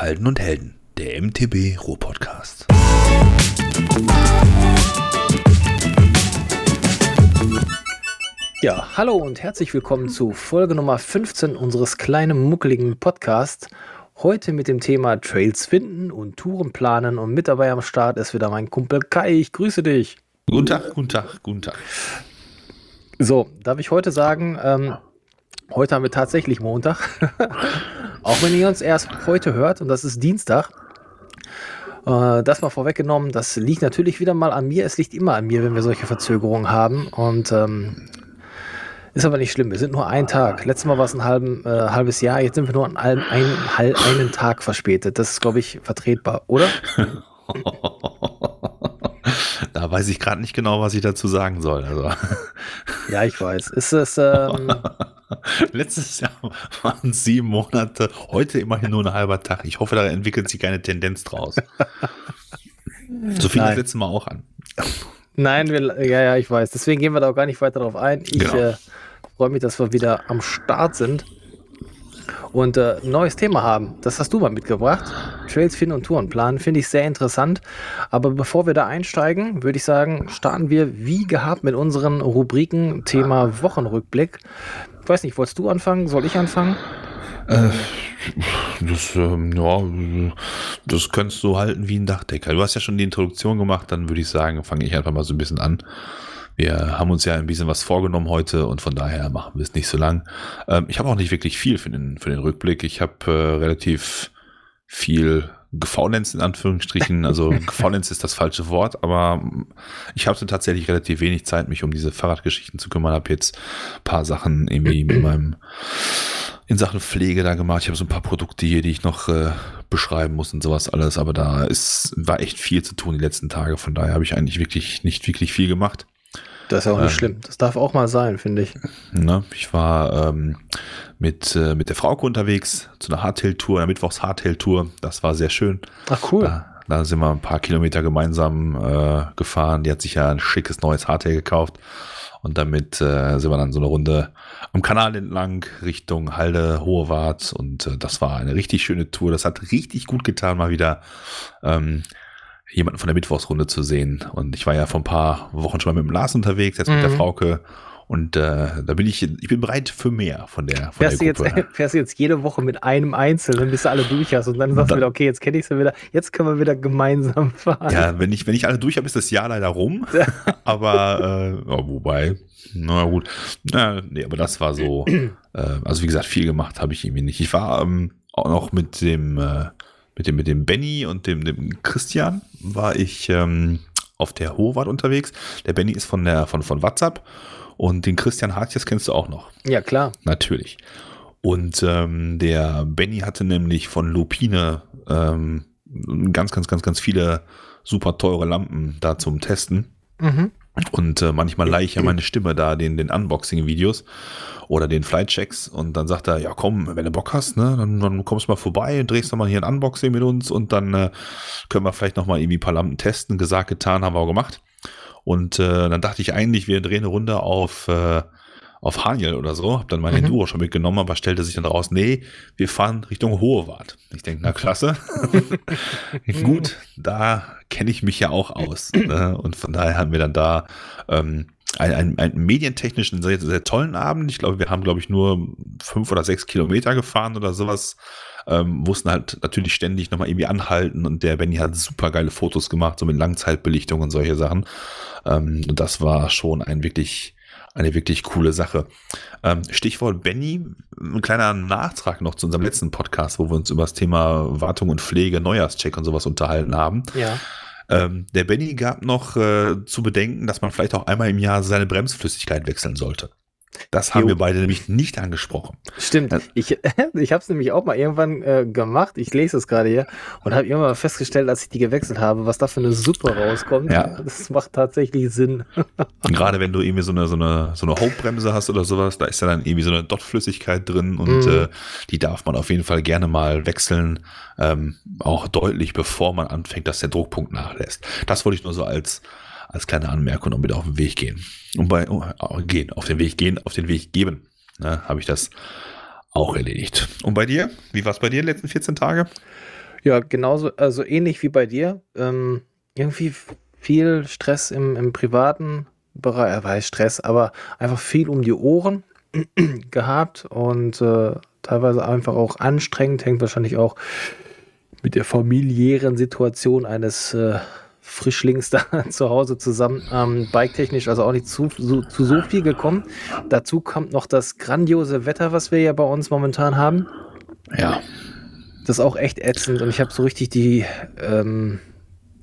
Halden und Helden, der MTB Ruhr-Podcast. Ja, hallo und herzlich willkommen zu Folge Nummer 15 unseres kleinen muckeligen Podcasts. Heute mit dem Thema Trails finden und Touren planen und mit dabei am Start ist wieder mein Kumpel Kai. Ich grüße dich. Guten Tag, guten Tag, guten Tag. So, darf ich heute sagen, ähm, heute haben wir tatsächlich Montag. Auch wenn ihr uns erst heute hört und das ist Dienstag. Äh, das mal vorweggenommen, das liegt natürlich wieder mal an mir. Es liegt immer an mir, wenn wir solche Verzögerungen haben. Und ähm, ist aber nicht schlimm. Wir sind nur einen Tag. Letztes Mal war es ein halben, äh, halbes Jahr. Jetzt sind wir nur an einen, einen Tag verspätet. Das ist, glaube ich, vertretbar, oder? da weiß ich gerade nicht genau, was ich dazu sagen soll. Also. Ja, ich weiß. Ist es. Ähm, Letztes Jahr waren es sieben Monate. Heute immerhin nur ein halber Tag. Ich hoffe, da entwickelt sich keine Tendenz draus. So fing das letzte Mal auch an. Nein, wir, ja, ja, ich weiß. Deswegen gehen wir da auch gar nicht weiter drauf ein. Ich Genau. äh, freue mich, dass wir wieder am Start sind und äh, ein neues Thema haben. Das hast du mal mitgebracht. Trails finden und Touren planen. Finde ich sehr interessant. Aber bevor wir da einsteigen, würde ich sagen, starten wir wie gehabt mit unseren Rubriken Thema Wochenrückblick. Ich weiß nicht, wolltest du anfangen? Soll ich anfangen? Das, ähm, ja, das könntest du halten wie ein Dachdecker. Du hast ja schon die Introduktion gemacht, dann würde ich sagen, fange ich einfach mal so ein bisschen an. Wir haben uns ja ein bisschen was vorgenommen heute und von daher machen wir es nicht so lang. Ähm, ich habe auch nicht wirklich viel für den, für den Rückblick. Ich habe äh, relativ viel gefaulenzt in Anführungsstrichen. Also gefaulenzt ist das falsche Wort, aber ich habe tatsächlich relativ wenig Zeit, mich um diese Fahrradgeschichten zu kümmern. Habe jetzt ein paar Sachen irgendwie mit meinem in Sachen Pflege da gemacht. Ich habe so ein paar Produkte hier, die ich noch äh, beschreiben muss und sowas alles. Aber da ist, war echt viel zu tun die letzten Tage. Von daher habe ich eigentlich wirklich nicht wirklich viel gemacht. Das ist ja auch nicht Ähm. schlimm. Das darf auch mal sein, finde ich. Ne? Ich war ähm, mit, äh, mit der Frauke unterwegs zu einer Hardtail-Tour, einer Mittwochs-Hardtail-Tour. Das war sehr schön. Ach cool. Da, da sind wir ein paar Kilometer gemeinsam äh, gefahren. Die hat sich ja ein schickes neues Hardtail gekauft. Und damit äh, sind wir dann so eine Runde am Kanal entlang Richtung Halde, Hohe Wart. Und äh, das war eine richtig schöne Tour. Das hat richtig gut getan, mal wieder ähm, jemanden von der Mittwochsrunde zu sehen. Und ich war ja vor ein paar Wochen schon mal mit dem Lars unterwegs, jetzt mit der Mhm. Frauke. Und äh, da bin ich, ich bin bereit für mehr von der, von Fährst du, der jetzt, Gruppe. fährst du jetzt jede Woche mit einem Einzelnen, bis du alle durch hast und dann sagst du Dann- wieder, okay, jetzt kenne ich sie wieder, jetzt können wir wieder gemeinsam fahren. Ja, wenn ich, wenn ich alle durch habe, ist das Jahr leider rum. aber äh, wobei, na gut. Na, nee, aber das war so. Äh, also wie gesagt, viel gemacht habe ich irgendwie nicht. Ich war ähm, auch noch mit dem, äh, mit dem, mit dem Benny und dem, dem Christian war ich ähm, auf der Hohwart unterwegs. Der Benny ist von der von, von WhatsApp und den Christian Hartjes kennst du auch noch. Ja, klar. Natürlich. Und ähm, der Benny hatte nämlich von Lupine ähm, ganz, ganz, ganz, ganz viele super teure Lampen da zum Testen. Mhm. Und äh, manchmal leihe ich ja meine Stimme da den, den Unboxing-Videos oder den Flight-Checks. Und dann sagt er, ja komm, wenn du Bock hast, ne, dann, dann kommst du mal vorbei, drehst du mal hier ein Unboxing mit uns und dann äh, können wir vielleicht noch mal irgendwie ein paar Lampen testen. Gesagt, getan, haben wir auch gemacht. Und äh, dann dachte ich eigentlich, wir drehen eine Runde auf, äh, auf Haniel oder so. Hab dann meine Mhm. Enduro schon mitgenommen, aber stellte sich dann raus, nee, wir fahren Richtung Hohewart. Ich denke, na klasse. Gut, da kenne ich mich ja auch aus. Ne? Und von daher haben wir dann da ähm, einen, einen, einen medientechnischen, sehr, sehr tollen Abend. Ich glaube, wir haben, glaube ich, nur fünf oder sechs Kilometer gefahren oder sowas. Ähm, mussten halt natürlich ständig nochmal irgendwie anhalten und der Benny hat super geile Fotos gemacht, so mit Langzeitbelichtung und solche Sachen. Ähm, und das war schon ein wirklich, eine wirklich coole Sache. Ähm, Stichwort Benny, ein kleiner Nachtrag noch zu unserem letzten Podcast, wo wir uns über das Thema Wartung und Pflege, Neujahrscheck und sowas unterhalten haben. Ja. Ähm, der Benny gab noch äh, zu bedenken, dass man vielleicht auch einmal im Jahr seine Bremsflüssigkeit wechseln sollte. Das haben Jo. wir beide nämlich nicht angesprochen. Stimmt. Ja. Ich, ich habe es nämlich auch mal irgendwann äh, gemacht. Ich lese es gerade hier und habe irgendwann mal festgestellt, als ich die gewechselt habe, was da für eine Suppe rauskommt. Ja. Das macht tatsächlich Sinn. Gerade wenn du irgendwie so eine, so eine, so eine Hauptbremse hast oder sowas, da ist ja dann irgendwie so eine Dottflüssigkeit drin und Mhm. äh, die darf man auf jeden Fall gerne mal wechseln, ähm, auch deutlich bevor man anfängt, dass der Druckpunkt nachlässt. Das wollte ich nur so als, als kleine Anmerkung noch mit auf den Weg gehen. Und bei oh, gehen, auf den Weg gehen, auf den Weg geben, ne, habe ich das auch erledigt. Und bei dir? Wie war es bei dir die letzten 14 Tage? Ja, genauso, also ähnlich wie bei dir. Ähm, irgendwie viel Stress im, im privaten Bereich, äh, weiß Stress, aber einfach viel um die Ohren gehabt und äh, teilweise einfach auch anstrengend, hängt wahrscheinlich auch mit der familiären Situation eines äh, Frischlings da zu Hause zusammen, ähm, biketechnisch also auch nicht zu, so, zu so viel gekommen. Dazu kommt noch das grandiose Wetter, was wir ja bei uns momentan haben. Ja. Das ist auch echt ätzend und ich habe so richtig die ähm,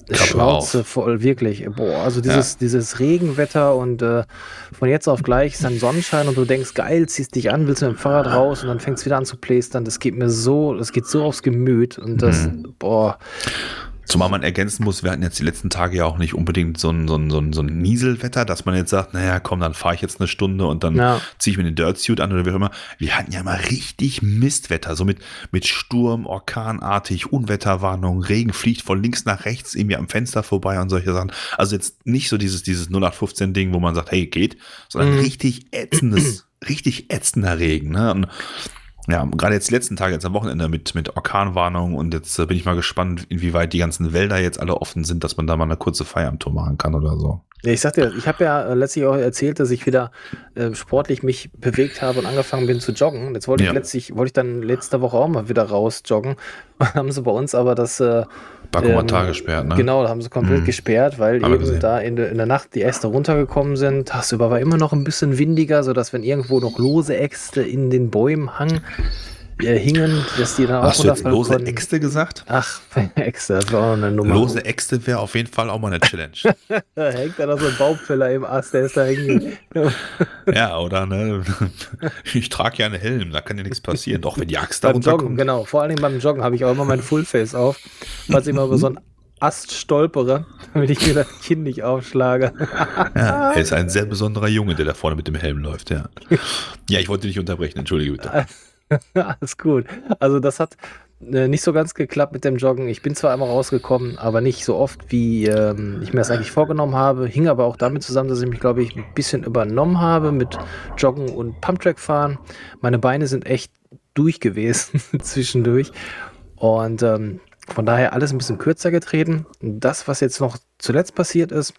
Schnauze voll, wirklich. Boah, also dieses, ja. dieses Regenwetter und äh, von jetzt auf gleich ist dann Sonnenschein und du denkst, geil, ziehst dich an, willst mit dem Fahrrad raus und dann fängst es wieder an zu plästern. Das geht mir so, das geht so aufs Gemüt und das, mhm. boah. Zumal man ergänzen muss, wir hatten jetzt die letzten Tage ja auch nicht unbedingt so ein, so ein, so ein, so ein Nieselwetter, dass man jetzt sagt, naja, komm, dann fahre ich jetzt eine Stunde und dann ja. ziehe ich mir den Dirt Suit an oder wie auch immer. Wir hatten ja mal richtig Mistwetter, so mit, mit Sturm, Orkanartig, Unwetterwarnung, Regen fliegt von links nach rechts irgendwie am Fenster vorbei und solche Sachen. Also jetzt nicht so dieses, dieses 0815 Ding, wo man sagt, hey, geht, sondern mhm. richtig ätzendes, richtig ätzender Regen, ne? Und ja, gerade jetzt die letzten Tage, jetzt am Wochenende mit, mit Orkanwarnung und jetzt äh, bin ich mal gespannt, inwieweit die ganzen Wälder jetzt alle offen sind, dass man da mal eine kurze Feier am Tor machen kann oder so. Ja, ich sagte, ich habe ja letztlich auch erzählt, dass ich wieder äh, sportlich mich bewegt habe und angefangen bin zu joggen. Jetzt wollte ja. ich letztlich, wollte ich dann letzte Woche auch mal wieder raus joggen. haben sie bei uns aber das äh, Bakomatar ähm, gesperrt, ne? Genau, da haben sie komplett mhm. gesperrt, weil Haben eben da in, de, in, der Nacht die Äste runtergekommen sind. Tagsüber war immer noch ein bisschen windiger, sodass wenn irgendwo noch lose Äxte in den Bäumen hangen, hingen, dass die dann auch Hast du jetzt lose konnten. Äxte gesagt? Ach, Äxte, das war auch eine Nummer. Lose Äxte wäre auf jeden Fall auch mal eine Challenge. da hängt da noch so ein Baumfäller im Ast, der ist da hängen. ja, oder ne? Ich trage ja einen Helm, da kann ja nichts passieren. Doch, wenn die Axt da runterkommt. Joggen, genau. Vor allem beim Joggen habe ich auch immer mein Fullface auf, falls ich mal über so einen Ast stolpere, damit ich mir das Kinn nicht aufschlage. ja, er ist ein sehr besonderer Junge, der da vorne mit dem Helm läuft, ja. Ja, ich wollte dich unterbrechen, entschuldige bitte. Alles gut. Also das hat äh, nicht so ganz geklappt mit dem Joggen. Ich bin zwar einmal rausgekommen, aber nicht so oft, wie ähm, ich mir das eigentlich vorgenommen habe. Hing aber auch damit zusammen, dass ich mich, glaube ich, ein bisschen übernommen habe mit Joggen und Pumptrack fahren. Meine Beine sind echt durch gewesen zwischendurch. Und ähm, von daher alles ein bisschen kürzer getreten. Das, was jetzt noch zuletzt passiert ist,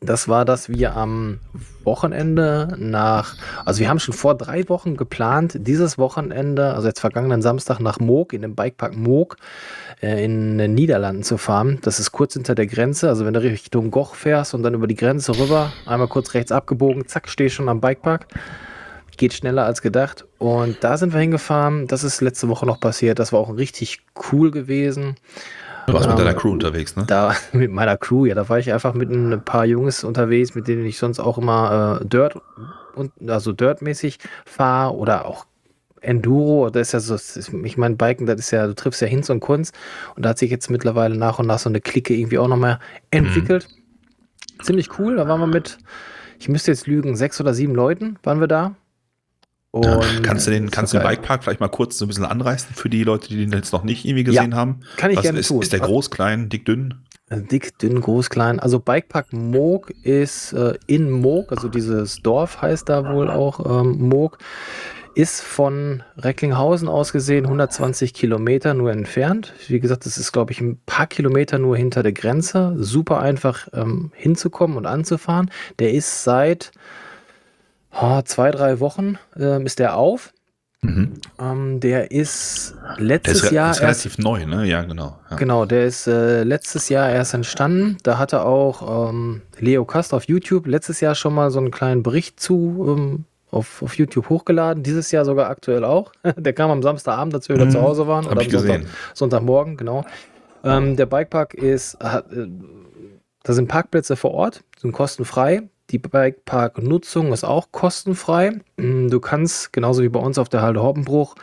das war, dass wir am Wochenende nach, also wir haben schon vor drei Wochen geplant, dieses Wochenende, also jetzt vergangenen Samstag nach Moog, in dem Bikepark Moog äh, in den Niederlanden zu fahren. Das ist kurz hinter der Grenze, also wenn du Richtung Goch fährst und dann über die Grenze rüber, einmal kurz rechts abgebogen, zack, stehst schon am Bikepark. Geht schneller als gedacht. Und da sind wir hingefahren. Das ist letzte Woche noch passiert. Das war auch richtig cool gewesen. Du warst mit deiner Crew unterwegs, ne? Da, mit meiner Crew, ja, da war ich einfach mit ein paar Jungs unterwegs, mit denen ich sonst auch immer äh, Dirt und also Dirt-mäßig fahre oder auch Enduro, das ist ja so, ich meine, Biken, das ist ja, du triffst ja Hinz und Kunst und da hat sich jetzt mittlerweile nach und nach so eine Clique irgendwie auch nochmal entwickelt. Mhm. Ziemlich cool, da waren wir mit, ich müsste jetzt lügen, sechs oder sieben Leuten waren wir da. Ja, kannst du den, kannst du den Bikepark vielleicht mal kurz so ein bisschen anreißen für die Leute, die den jetzt noch nicht irgendwie gesehen ja, haben? Kann ich Was gerne ist, tun. Ist der groß, klein, dick, dünn? Also dick, dünn, groß, klein. Also Bikepark Moog ist äh, in Moog, also dieses Dorf heißt da wohl auch ähm, Moog, ist von Recklinghausen aus gesehen 120 Kilometer nur entfernt. Wie gesagt, das ist, glaube ich, ein paar Kilometer nur hinter der Grenze. Super einfach ähm, hinzukommen und anzufahren. Der ist seit oh, zwei, drei Wochen äh, ist der auf. Mhm. Ähm, der ist letztes der ist Jahr. Ist relativ erst, neu, ne? Ja, genau. Ja. Genau, der ist äh, letztes Jahr erst entstanden. Da hatte auch ähm, Leo Kast auf YouTube letztes Jahr schon mal so einen kleinen Bericht zu ähm, auf, auf YouTube hochgeladen. Dieses Jahr sogar aktuell auch. der kam am Samstagabend, als wir wieder mhm. zu Hause waren. Hab oder ich am Sonntag, Sonntagmorgen, genau. Ähm, der Bikepark ist, hat, äh, da sind Parkplätze vor Ort, sind kostenfrei. Die Bikepark-Nutzung ist auch kostenfrei. Mm, du kannst, genauso wie bei uns auf der Halde Hoppenbruch,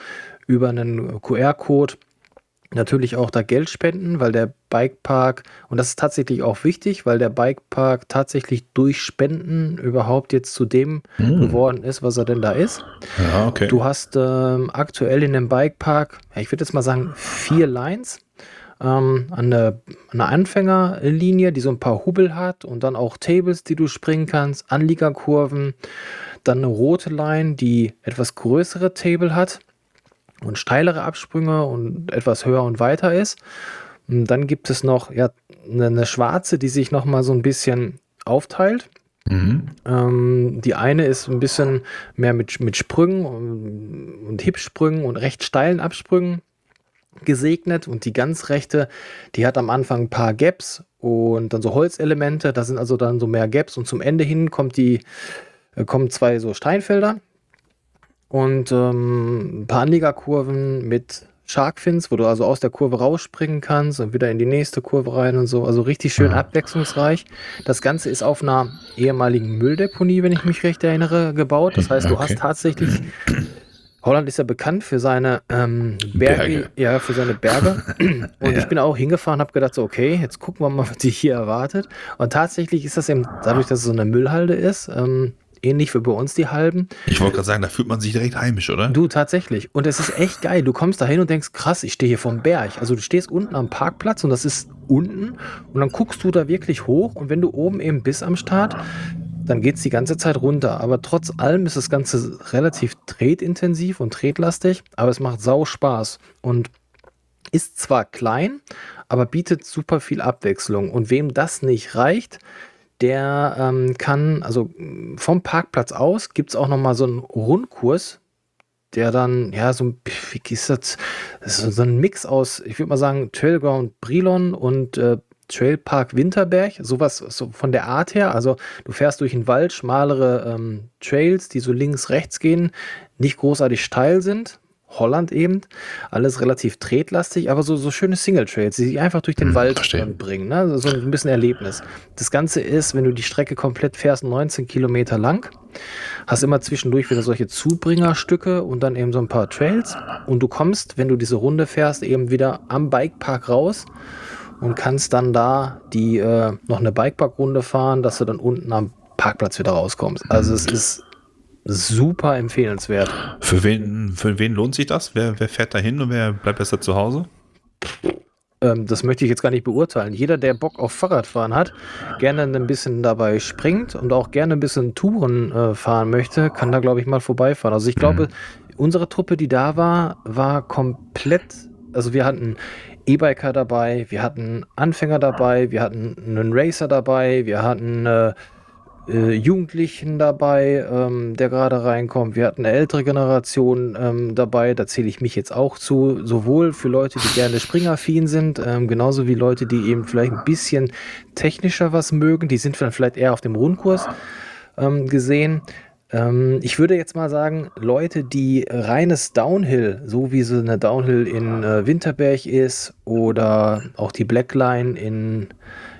über einen QR-Code natürlich auch da Geld spenden, weil der Bikepark, und das ist tatsächlich auch wichtig, weil der Bikepark tatsächlich durch Spenden überhaupt jetzt zu dem mm. geworden ist, was er denn da ist. Ja, okay. Du hast ähm, aktuell in dem Bikepark, ich würde jetzt mal sagen, vier Lines ähm, eine, eine Anfängerlinie, die so ein paar Hubbel hat und dann auch Tables, die du springen kannst, Anliegerkurven, dann eine rote Line, die etwas größere Table hat und steilere Absprünge und etwas höher und weiter ist. Und dann gibt es noch ja, eine, schwarze, die sich noch mal so ein bisschen aufteilt. Mhm. Ähm, die eine ist ein bisschen mehr mit, mit Sprüngen und, und Hipsprüngen und recht steilen Absprüngen gesegnet und die ganz rechte, die hat am Anfang ein paar Gaps und dann so Holzelemente, da sind also dann so mehr Gaps und zum Ende hin kommt die, äh, kommen zwei so Steinfelder und ähm, ein paar Anliegerkurven mit Sharkfins, wo du also aus der Kurve rausspringen kannst und wieder in die nächste Kurve rein und so. Also richtig schön ja. abwechslungsreich. Das Ganze ist auf einer ehemaligen Mülldeponie, wenn ich mich recht erinnere, gebaut. Das heißt, okay. du hast tatsächlich. Holland ist ja bekannt für seine ähm, Berge, Berge, ja, für seine Berge. Und ja. ich bin auch hingefahren, habe gedacht, so, okay, jetzt gucken wir mal, was dich hier erwartet. Und tatsächlich ist das eben dadurch, dass es so eine Müllhalde ist, ähm, ähnlich wie bei uns die halben. Ich wollte gerade sagen, da fühlt man sich direkt heimisch, oder? Du, tatsächlich. Und es ist echt geil. Du kommst da hin und denkst, krass, ich stehe hier vom Berg. Also du stehst unten am Parkplatz und das ist unten und dann guckst du da wirklich hoch und wenn du oben eben bist am Start, dann geht es die ganze Zeit runter. Aber trotz allem ist das Ganze relativ tretintensiv und tretlastig, aber es macht sau Spaß und ist zwar klein, aber bietet super viel Abwechslung. Und wem das nicht reicht, der ähm, kann, also vom Parkplatz aus gibt es auch nochmal so einen Rundkurs, der dann, ja, so ein, wie ist das? das ist so ein Mix aus, ich würde mal sagen, Trailground Brilon und äh, Trailpark Winterberg, sowas so von der Art her. Also du fährst durch den Wald, schmalere ähm, Trails, die so links, rechts gehen, nicht großartig steil sind, Holland eben. Alles relativ tretlastig, aber so, so schöne Single-Trails, die sich einfach durch den hm, Wald verstehe. bringen. Ne? So ein bisschen Erlebnis. Das Ganze ist, wenn du die Strecke komplett fährst, 19 Kilometer lang. Hast immer zwischendurch wieder solche Zubringerstücke und dann eben so ein paar Trails. Und du kommst, wenn du diese Runde fährst, eben wieder am Bikepark raus und kannst dann da die äh, noch eine Bikepark-Runde fahren, dass du dann unten am Parkplatz wieder rauskommst. Also es ist super empfehlenswert. Für wen, für wen lohnt sich das? Wer, wer fährt da hin und wer bleibt besser zu Hause? Ähm, das möchte ich jetzt gar nicht beurteilen. Jeder, der Bock auf Fahrradfahren hat, gerne ein bisschen dabei springt und auch gerne ein bisschen Touren äh, fahren möchte, kann da, glaube ich, mal vorbeifahren. Also ich glaube, mhm. unsere Truppe, die da war, war komplett, also wir hatten E-Biker dabei, wir hatten Anfänger dabei, wir hatten einen Racer dabei, wir hatten äh, äh, Jugendlichen dabei, ähm, der gerade reinkommt. Wir hatten eine ältere Generation ähm, dabei, da zähle ich mich jetzt auch zu, sowohl für Leute, die gerne springaffin sind, ähm, genauso wie Leute, die eben vielleicht ein bisschen technischer was mögen. Die sind dann vielleicht eher auf dem Rundkurs ähm, gesehen. Ähm, ich würde jetzt mal sagen, Leute, die reines Downhill, so wie so eine Downhill in äh, Winterberg ist oder auch die Blackline in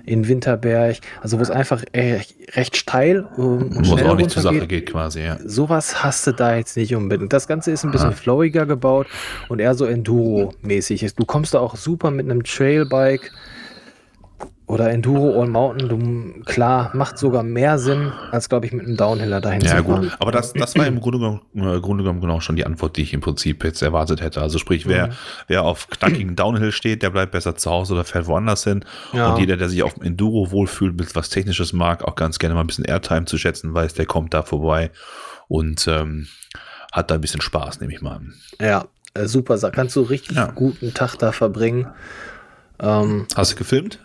in Winterberg, also wo es einfach recht steil und, und schnell auch nicht zur Sache geht quasi, ja. Sowas hast du da jetzt nicht unbedingt. Das Ganze ist ein bisschen ah. flowiger gebaut und eher so Enduro-mäßig. Du kommst da auch super mit einem Trailbike oder Enduro All Mountain, du, klar, macht sogar mehr Sinn, als glaube ich mit einem Downhiller dahin ja, zu fahren. gut, aber das, das war im Grunde genommen, äh, Grunde genommen genau schon die Antwort, die ich im Prinzip jetzt erwartet hätte. Also sprich, wer, mhm. wer auf knackigen Downhill steht, der bleibt besser zu Hause oder fährt woanders hin. Ja. Und jeder, der sich auf Enduro wohlfühlt, mit was Technisches mag, auch ganz gerne mal ein bisschen Airtime zu schätzen weiß, der kommt da vorbei und ähm, hat da ein bisschen Spaß, nehme ich mal an. Ja, äh, super. Kannst du richtig ja. guten Tag da verbringen. Ähm, Hast du gefilmt?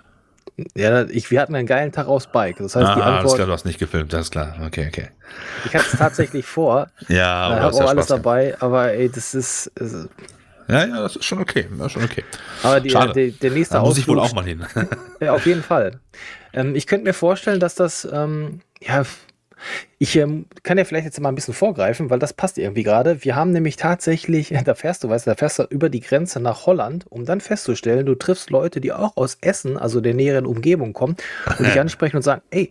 Ja, ich, wir hatten einen geilen Tag aufs Bike. Das heißt, ah, die Antwort. Alles klar, du hast nicht gefilmt, das ist klar. Okay, okay. Ich hatte es tatsächlich vor. ja, aber ich habe auch alles dabei, aber ey, das ist. ist ja, ja, das ist schon okay. Das ist schon okay. Aber die, Schade. Der, der nächste da muss ich wohl auch mal hin. ja, auf jeden Fall. Ähm, ich könnte mir vorstellen, dass das, ähm, ja, ich ähm, kann ja vielleicht jetzt mal ein bisschen vorgreifen, weil das passt irgendwie gerade. Wir haben nämlich tatsächlich, da fährst du, weißt du, da fährst du über die Grenze nach Holland, um dann festzustellen, du triffst Leute, die auch aus Essen, also der näheren Umgebung kommen und dich ansprechen und sagen, ey,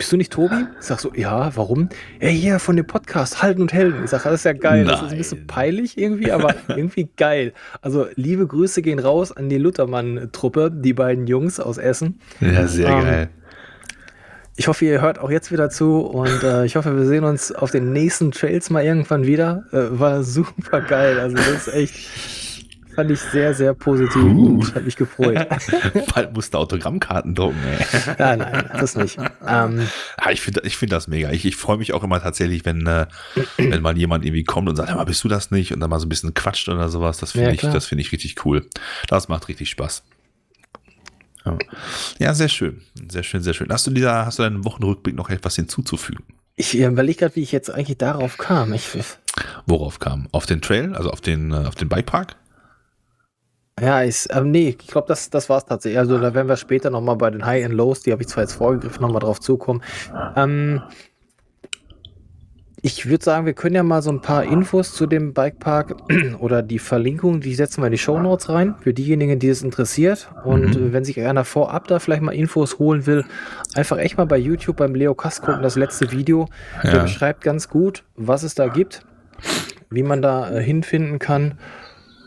bist du nicht Tobi? Ich sag so, ja, warum? Ja, hier von dem Podcast Halten und Helden. Ich sag, das ist ja geil. Nein. Das ist ein bisschen peinlich irgendwie, aber irgendwie geil. Also liebe Grüße gehen raus an die Luthermann-Truppe, die beiden Jungs aus Essen. Ja, sehr ähm, geil. Ich hoffe, ihr hört auch jetzt wieder zu und äh, ich hoffe, wir sehen uns auf den nächsten Trails mal irgendwann wieder. Äh, war super geil. Also das ist echt fand ich sehr, sehr positiv Uh. und hat mich gefreut. Bald musst du Autogrammkarten drucken, ey. ja, nein, das nicht. Ähm, Ja, ich finde ich find das mega. Ich, ich freue mich auch immer tatsächlich, wenn, äh, wenn mal jemand irgendwie kommt und sagt, mal, bist du das nicht? Und dann mal so ein bisschen quatscht oder sowas. Das finde Ja, ich, das finde ich richtig cool. Das macht richtig Spaß. Ja. ja, sehr schön. Sehr schön, sehr schön. Hast du dieser, hast du deinen Wochenrückblick noch etwas hinzuzufügen? ich überlege gerade, wie ich jetzt eigentlich darauf kam. Ich, Worauf kam? Auf den Trail, also auf den, äh, auf den Bikepark? ja, ich, ähm, nee, ich glaube, das, das war es tatsächlich. Also da werden wir später nochmal bei den High and Lows, die habe ich zwar jetzt vorgegriffen, nochmal drauf zukommen. Ähm, ich würde sagen, wir können ja mal so ein paar Infos zu dem Bikepark oder die Verlinkung, die setzen wir in die Show Notes rein, für diejenigen, die es interessiert. Und Mhm. äh, wenn sich einer vorab da vielleicht mal Infos holen will, einfach echt mal bei YouTube beim Leo Kass gucken, das letzte Video. Der Ja. beschreibt ganz gut, was es da gibt, wie man da äh, hinfinden kann.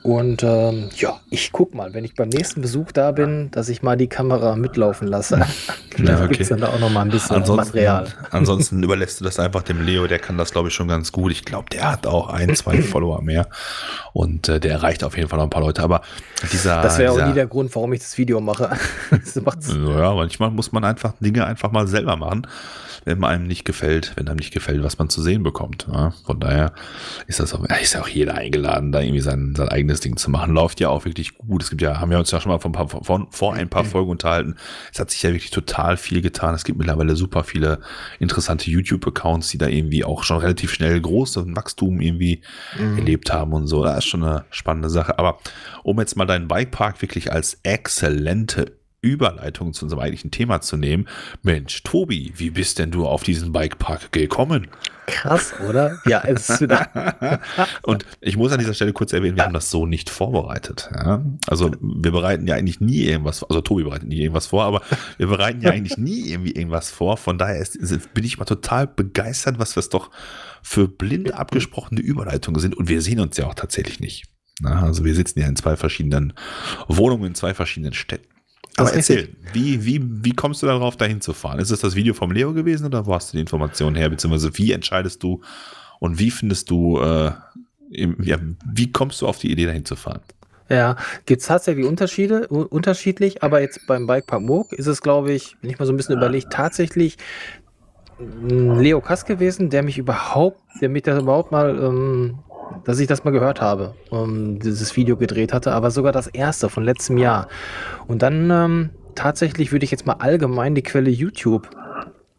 Und ähm, ja, ich guck mal, wenn ich beim nächsten Besuch da bin, dass ich mal die Kamera mitlaufen lasse. Ja, da okay. gibt es dann da auch noch mal ein bisschen Ansonsten, Material. ansonsten überlässt du das einfach dem Leo, der kann das, glaube ich, schon ganz gut. Ich glaube, der hat auch ein, zwei Follower mehr. Und äh, der erreicht auf jeden Fall noch ein paar Leute. Aber dieser. Das wäre auch nie der Grund, warum ich das Video mache. das. Ja, manchmal muss man einfach Dinge einfach mal selber machen, wenn man einem nicht gefällt, wenn einem nicht gefällt, was man zu sehen bekommt. Ja, von daher ist das auch, ist ja auch jeder eingeladen, da irgendwie sein, sein eigenes Ding zu machen. Läuft ja auch wirklich gut. Es gibt ja, haben wir uns ja schon mal vor ein paar, vor, vor ein paar Folgen unterhalten. Es hat sich ja wirklich total viel getan. Es gibt mittlerweile super viele interessante YouTube-Accounts, die da irgendwie auch schon relativ schnell großes Wachstum irgendwie erlebt haben und so. Das ist schon eine spannende Sache. Aber um jetzt mal deinen Bikepark wirklich als exzellente Überleitung zu unserem eigentlichen Thema zu nehmen. Mensch, Tobi, wie bist denn du auf diesen Bikepark gekommen? Krass, oder? Ja, es ist wieder. Und ich muss an dieser Stelle kurz erwähnen, wir haben das so nicht vorbereitet. Ja? Also wir bereiten ja eigentlich nie irgendwas, also Tobi bereitet nie irgendwas vor, aber wir bereiten ja eigentlich nie irgendwie irgendwas vor. Von daher ist, ist, bin ich mal total begeistert, was das doch für blind abgesprochene Überleitungen sind. Und wir sehen uns ja auch tatsächlich nicht. Na, also wir sitzen ja in zwei verschiedenen Wohnungen, in zwei verschiedenen Städten. Das Aber erzähl, wie, wie, wie kommst du darauf, dahin zu fahren? Ist es das Video vom Leo gewesen oder wo hast du die Informationen her? Beziehungsweise wie entscheidest du und wie findest du, äh, im, ja, wie kommst du auf die Idee, dahin zu fahren? Ja, gibt es tatsächlich Unterschiede, unterschiedlich, aber jetzt beim Bikepark Moog ist es, glaube ich, wenn ich mal so ein bisschen überlegt, tatsächlich ein Leo Kass gewesen, der mich überhaupt, der mich da überhaupt mal, ähm, dass ich das mal gehört habe, ähm, dieses Video gedreht hatte, aber sogar das erste von letztem Jahr. Und dann ähm, tatsächlich würde ich jetzt mal allgemein die Quelle YouTube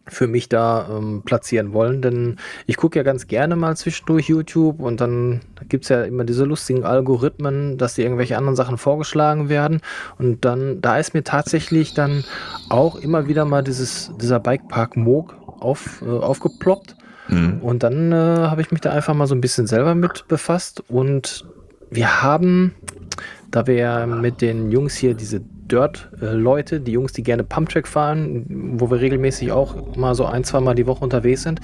für mich da ähm, platzieren wollen, denn ich gucke ja ganz gerne mal zwischendurch YouTube und dann gibt es ja immer diese lustigen Algorithmen, dass dir irgendwelche anderen Sachen vorgeschlagen werden und dann, da ist mir tatsächlich dann auch immer wieder mal dieses, dieser Bikepark Moog auf, äh, aufgeploppt Mhm. und dann äh, habe ich mich da einfach mal so ein bisschen selber mit befasst und wir haben, da wir ja mit den Jungs hier diese Dirt-Leute, die Jungs, die gerne Pumptrack fahren, wo wir regelmäßig auch mal so ein, zwei Mal die Woche unterwegs sind,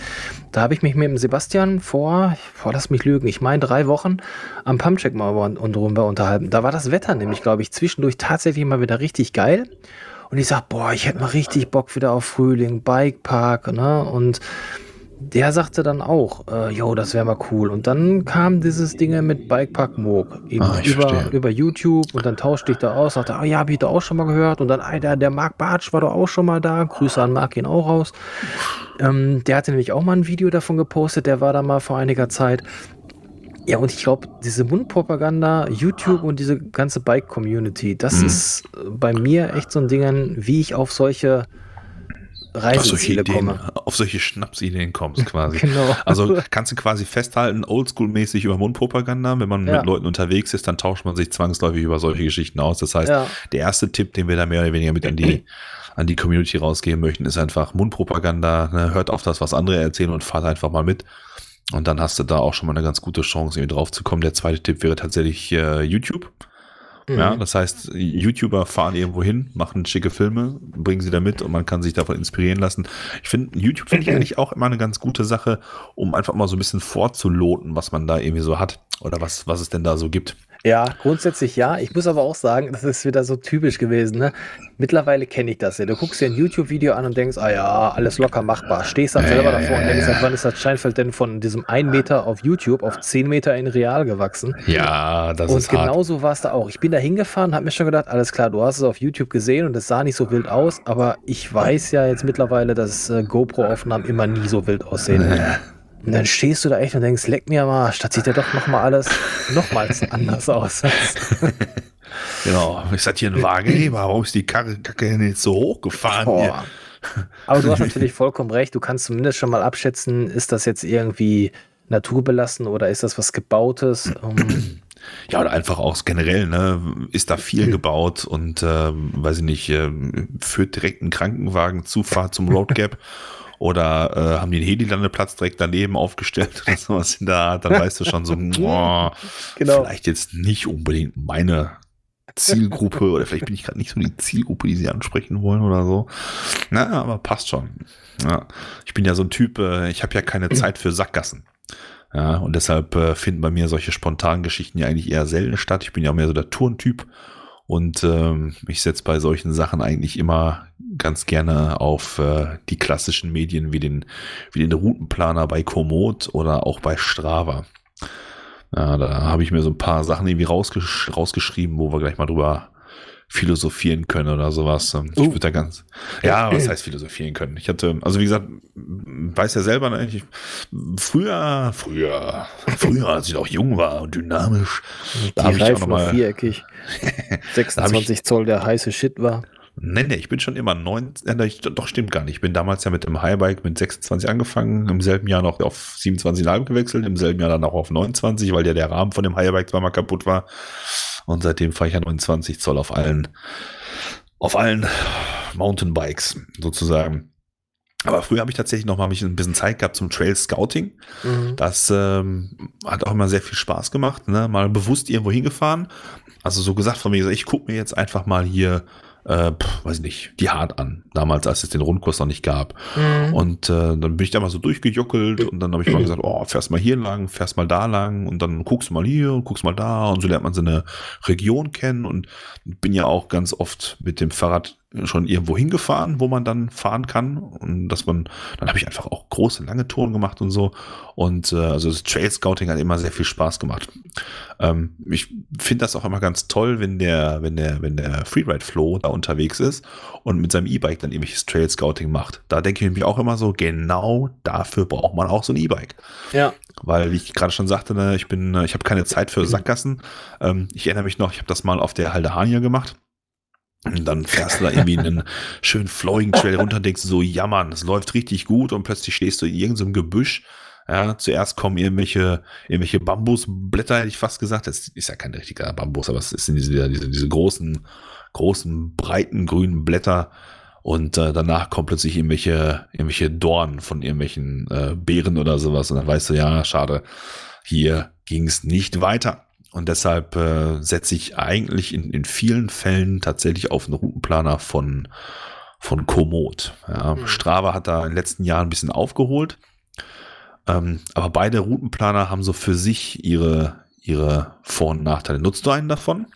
da habe ich mich mit dem Sebastian vor, vor lass mich lügen, ich meine drei Wochen am Pumptrack mal und, drüber unterhalten. Da war das Wetter nämlich, glaube ich, zwischendurch tatsächlich mal wieder richtig geil. Und ich sag, boah, ich hätte mal richtig Bock wieder auf Frühling, Bikepark, ne? Und der sagte dann auch, äh, jo, das wäre mal cool. Und dann kam dieses Ding mit Bikepark Moog eben Ah, über, verstehe. über YouTube und dann tauschte ich da aus, sagte, ah ja, hab ich da auch schon mal gehört. Und dann, Alter, der Marc Bartsch war doch auch schon mal da. Grüße an Marc ihn auch raus. Ähm, der hatte nämlich auch mal ein Video davon gepostet, der war da mal vor einiger Zeit. Ja, und ich glaube, diese Mundpropaganda, YouTube und diese ganze Bike-Community, das Mhm. ist äh, bei mir echt so ein Ding, wie ich auf solche Auf solche, Reiseziele Ideen, komme. auf solche Schnapsideen kommst quasi. Genau. Also kannst du quasi festhalten, oldschool-mäßig über Mundpropaganda. Wenn man Ja. mit Leuten unterwegs ist, dann tauscht man sich zwangsläufig über solche Geschichten aus. Das heißt, Ja. der erste Tipp, den wir da mehr oder weniger mit an die, an die Community rausgeben möchten, ist einfach Mundpropaganda. Ne? Hört auf das, was andere erzählen und fahrt einfach mal mit. Und dann hast du da auch schon mal eine ganz gute Chance, irgendwie drauf zu kommen. Der zweite Tipp wäre tatsächlich äh, YouTube. Ja, Mhm. das heißt, YouTuber fahren irgendwo hin, machen schicke Filme, bringen sie da mit und man kann sich davon inspirieren lassen. Ich finde, YouTube finde ich eigentlich auch immer eine ganz gute Sache, um einfach mal so ein bisschen vorzuloten, was man da irgendwie so hat oder was, was es denn da so gibt. Ja, grundsätzlich ja. Ich muss aber auch sagen, das ist wieder so typisch gewesen. Ne? Mittlerweile kenne ich das ja. Du guckst dir ein YouTube-Video an und denkst, ah ja, alles locker machbar. Stehst dann selber davor und denkst, wann ist das Steinfeld denn von diesem 1 Meter auf YouTube auf 10 Meter in Real gewachsen? Ja, das und ist hart. genauso war es da auch. Ich bin da hingefahren, habe mir schon gedacht, alles klar, du hast es auf YouTube gesehen und es sah nicht so wild aus, aber ich weiß ja jetzt mittlerweile, dass äh, GoPro-Aufnahmen immer nie so wild aussehen. Und dann stehst du da echt und denkst, leck mir am Arsch, das sieht ja doch nochmal alles nochmals anders aus. Genau. Ist das hier ein Wagenheber? Warum ist die Karre Kacke denn jetzt so hochgefahren? hier? Boah. Aber du hast natürlich vollkommen recht. Du kannst zumindest schon mal abschätzen, ist das jetzt irgendwie naturbelassen oder ist das was Gebautes? Ja, oder einfach auch generell, ne? Ist da viel gebaut und ähm, weiß ich nicht, ähm, führt direkt ein Krankenwagen Zufahrt zum Road Gap oder äh, haben die einen Heli-Landeplatz direkt daneben aufgestellt oder sowas in der Art, dann weißt du schon so, boah, Genau. vielleicht jetzt nicht unbedingt meine Zielgruppe oder vielleicht bin ich gerade nicht so die Zielgruppe, die sie ansprechen wollen oder so. Na, aber passt schon. Ja, ich bin ja so ein Typ, äh, ich habe ja keine Zeit für Sackgassen. Ja, und deshalb äh, finden bei mir solche spontanen Geschichten ja eigentlich eher selten statt. Ich bin ja mehr so der Turntyp und ähm, ich setze bei solchen Sachen eigentlich immer ganz gerne auf äh, die klassischen Medien wie den, wie den Routenplaner bei Komoot oder auch bei Strava. Ja, da habe ich mir so ein paar Sachen irgendwie rausgesch rausgeschrieben, wo wir gleich mal drüber philosophieren können oder sowas. Ähm, Ich Uh. würde da ganz, ja, was heißt philosophieren können? Ich hatte, also wie gesagt, weiß ja selber, ne, ich, früher, früher, früher, als ich noch jung war und dynamisch, da habe die ich auch Reifen noch noch mal, viereckig. 26 Zoll der heiße Shit war. Nee, nee, ich bin schon immer neun, äh, doch stimmt gar nicht. Ich bin damals ja mit dem Highbike mit 26 angefangen, im selben Jahr noch auf 27,5 gewechselt, im selben Jahr dann auch auf 29, weil ja der Rahmen von dem Highbike zweimal kaputt war. Und seitdem fahre ich ja 29 Zoll auf allen, auf allen Mountainbikes sozusagen. Aber früher habe ich tatsächlich noch mal mich ein bisschen Zeit gehabt zum Trail Scouting. Mhm. Das ähm, hat auch immer sehr viel Spaß gemacht, ne? mal bewusst irgendwo hingefahren. Also so gesagt von mir, ich gucke mir jetzt einfach mal hier, äh, pf, weiß ich nicht, die Hart an. Damals, als es den Rundkurs noch nicht gab. Mhm. Und äh, dann bin ich da mal so durchgejuckelt und dann habe ich mal gesagt, oh, fährst mal hier lang, fährst mal da lang und dann guckst du mal hier und guckst mal da und so lernt man so eine Region kennen und bin ja auch ganz oft mit dem Fahrrad schon irgendwo hingefahren, wo man dann fahren kann und dass man, dann habe ich einfach auch große, lange Touren gemacht und so und äh, also das Trail Scouting hat immer sehr viel Spaß gemacht. Ähm, ich finde das auch immer ganz toll, wenn der, wenn der, wenn der Freeride Flow da unterwegs ist und mit seinem E-Bike dann irgendwelches Trail Scouting macht. Da denke ich mir auch immer so, genau dafür braucht man auch so ein E-Bike. Ja. Weil, wie ich gerade schon sagte, ne, ich bin, ich habe keine Zeit für Sackgassen. Ähm, ich erinnere mich noch, ich habe das mal auf der Halde Hania gemacht. Und dann fährst du da irgendwie einen schönen Flowing Trail runter und denkst so, ja Mann, es läuft richtig gut und plötzlich stehst du in irgendeinem Gebüsch. Ja, zuerst kommen irgendwelche, irgendwelche Bambusblätter, hätte ich fast gesagt. Das ist ja kein richtiger Bambus, aber es sind diese, diese, diese großen, großen, breiten grünen Blätter. Und äh, danach kommen plötzlich irgendwelche, irgendwelche Dornen von irgendwelchen äh, Beeren oder sowas. Und dann weißt du, ja, schade, hier ging es nicht weiter. Und deshalb äh, setze ich eigentlich in, in vielen Fällen tatsächlich auf einen Routenplaner von, von Komoot. Ja, Mhm. Strava hat da in den letzten Jahren ein bisschen aufgeholt. Ähm, aber beide Routenplaner haben so für sich ihre, ihre Vor- und Nachteile. Nutzt du einen davon?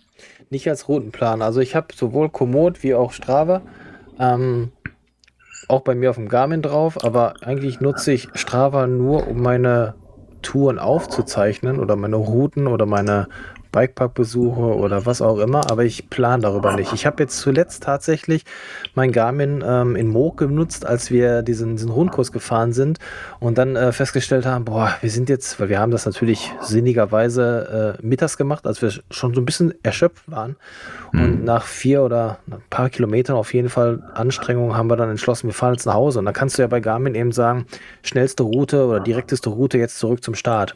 Nicht als Routenplan. Also ich habe sowohl Komoot wie auch Strava. Ähm, auch bei mir auf dem Garmin drauf, aber eigentlich nutze ich Strava nur, um meine Touren aufzuzeichnen oder meine Routen oder meine Bikepark-Besuche oder was auch immer, aber ich plane darüber nicht. Ich habe jetzt zuletzt tatsächlich mein Garmin ähm, in Moog genutzt, als wir diesen, diesen Rundkurs gefahren sind und dann äh, festgestellt haben, boah, wir sind jetzt, weil wir haben das natürlich sinnigerweise äh, mittags gemacht, als wir schon so ein bisschen erschöpft waren und Mhm. nach vier oder ein paar Kilometern auf jeden Fall Anstrengungen haben wir dann entschlossen, wir fahren jetzt nach Hause. Und da kannst du ja bei Garmin eben sagen, schnellste Route oder direkteste Route jetzt zurück zum Start.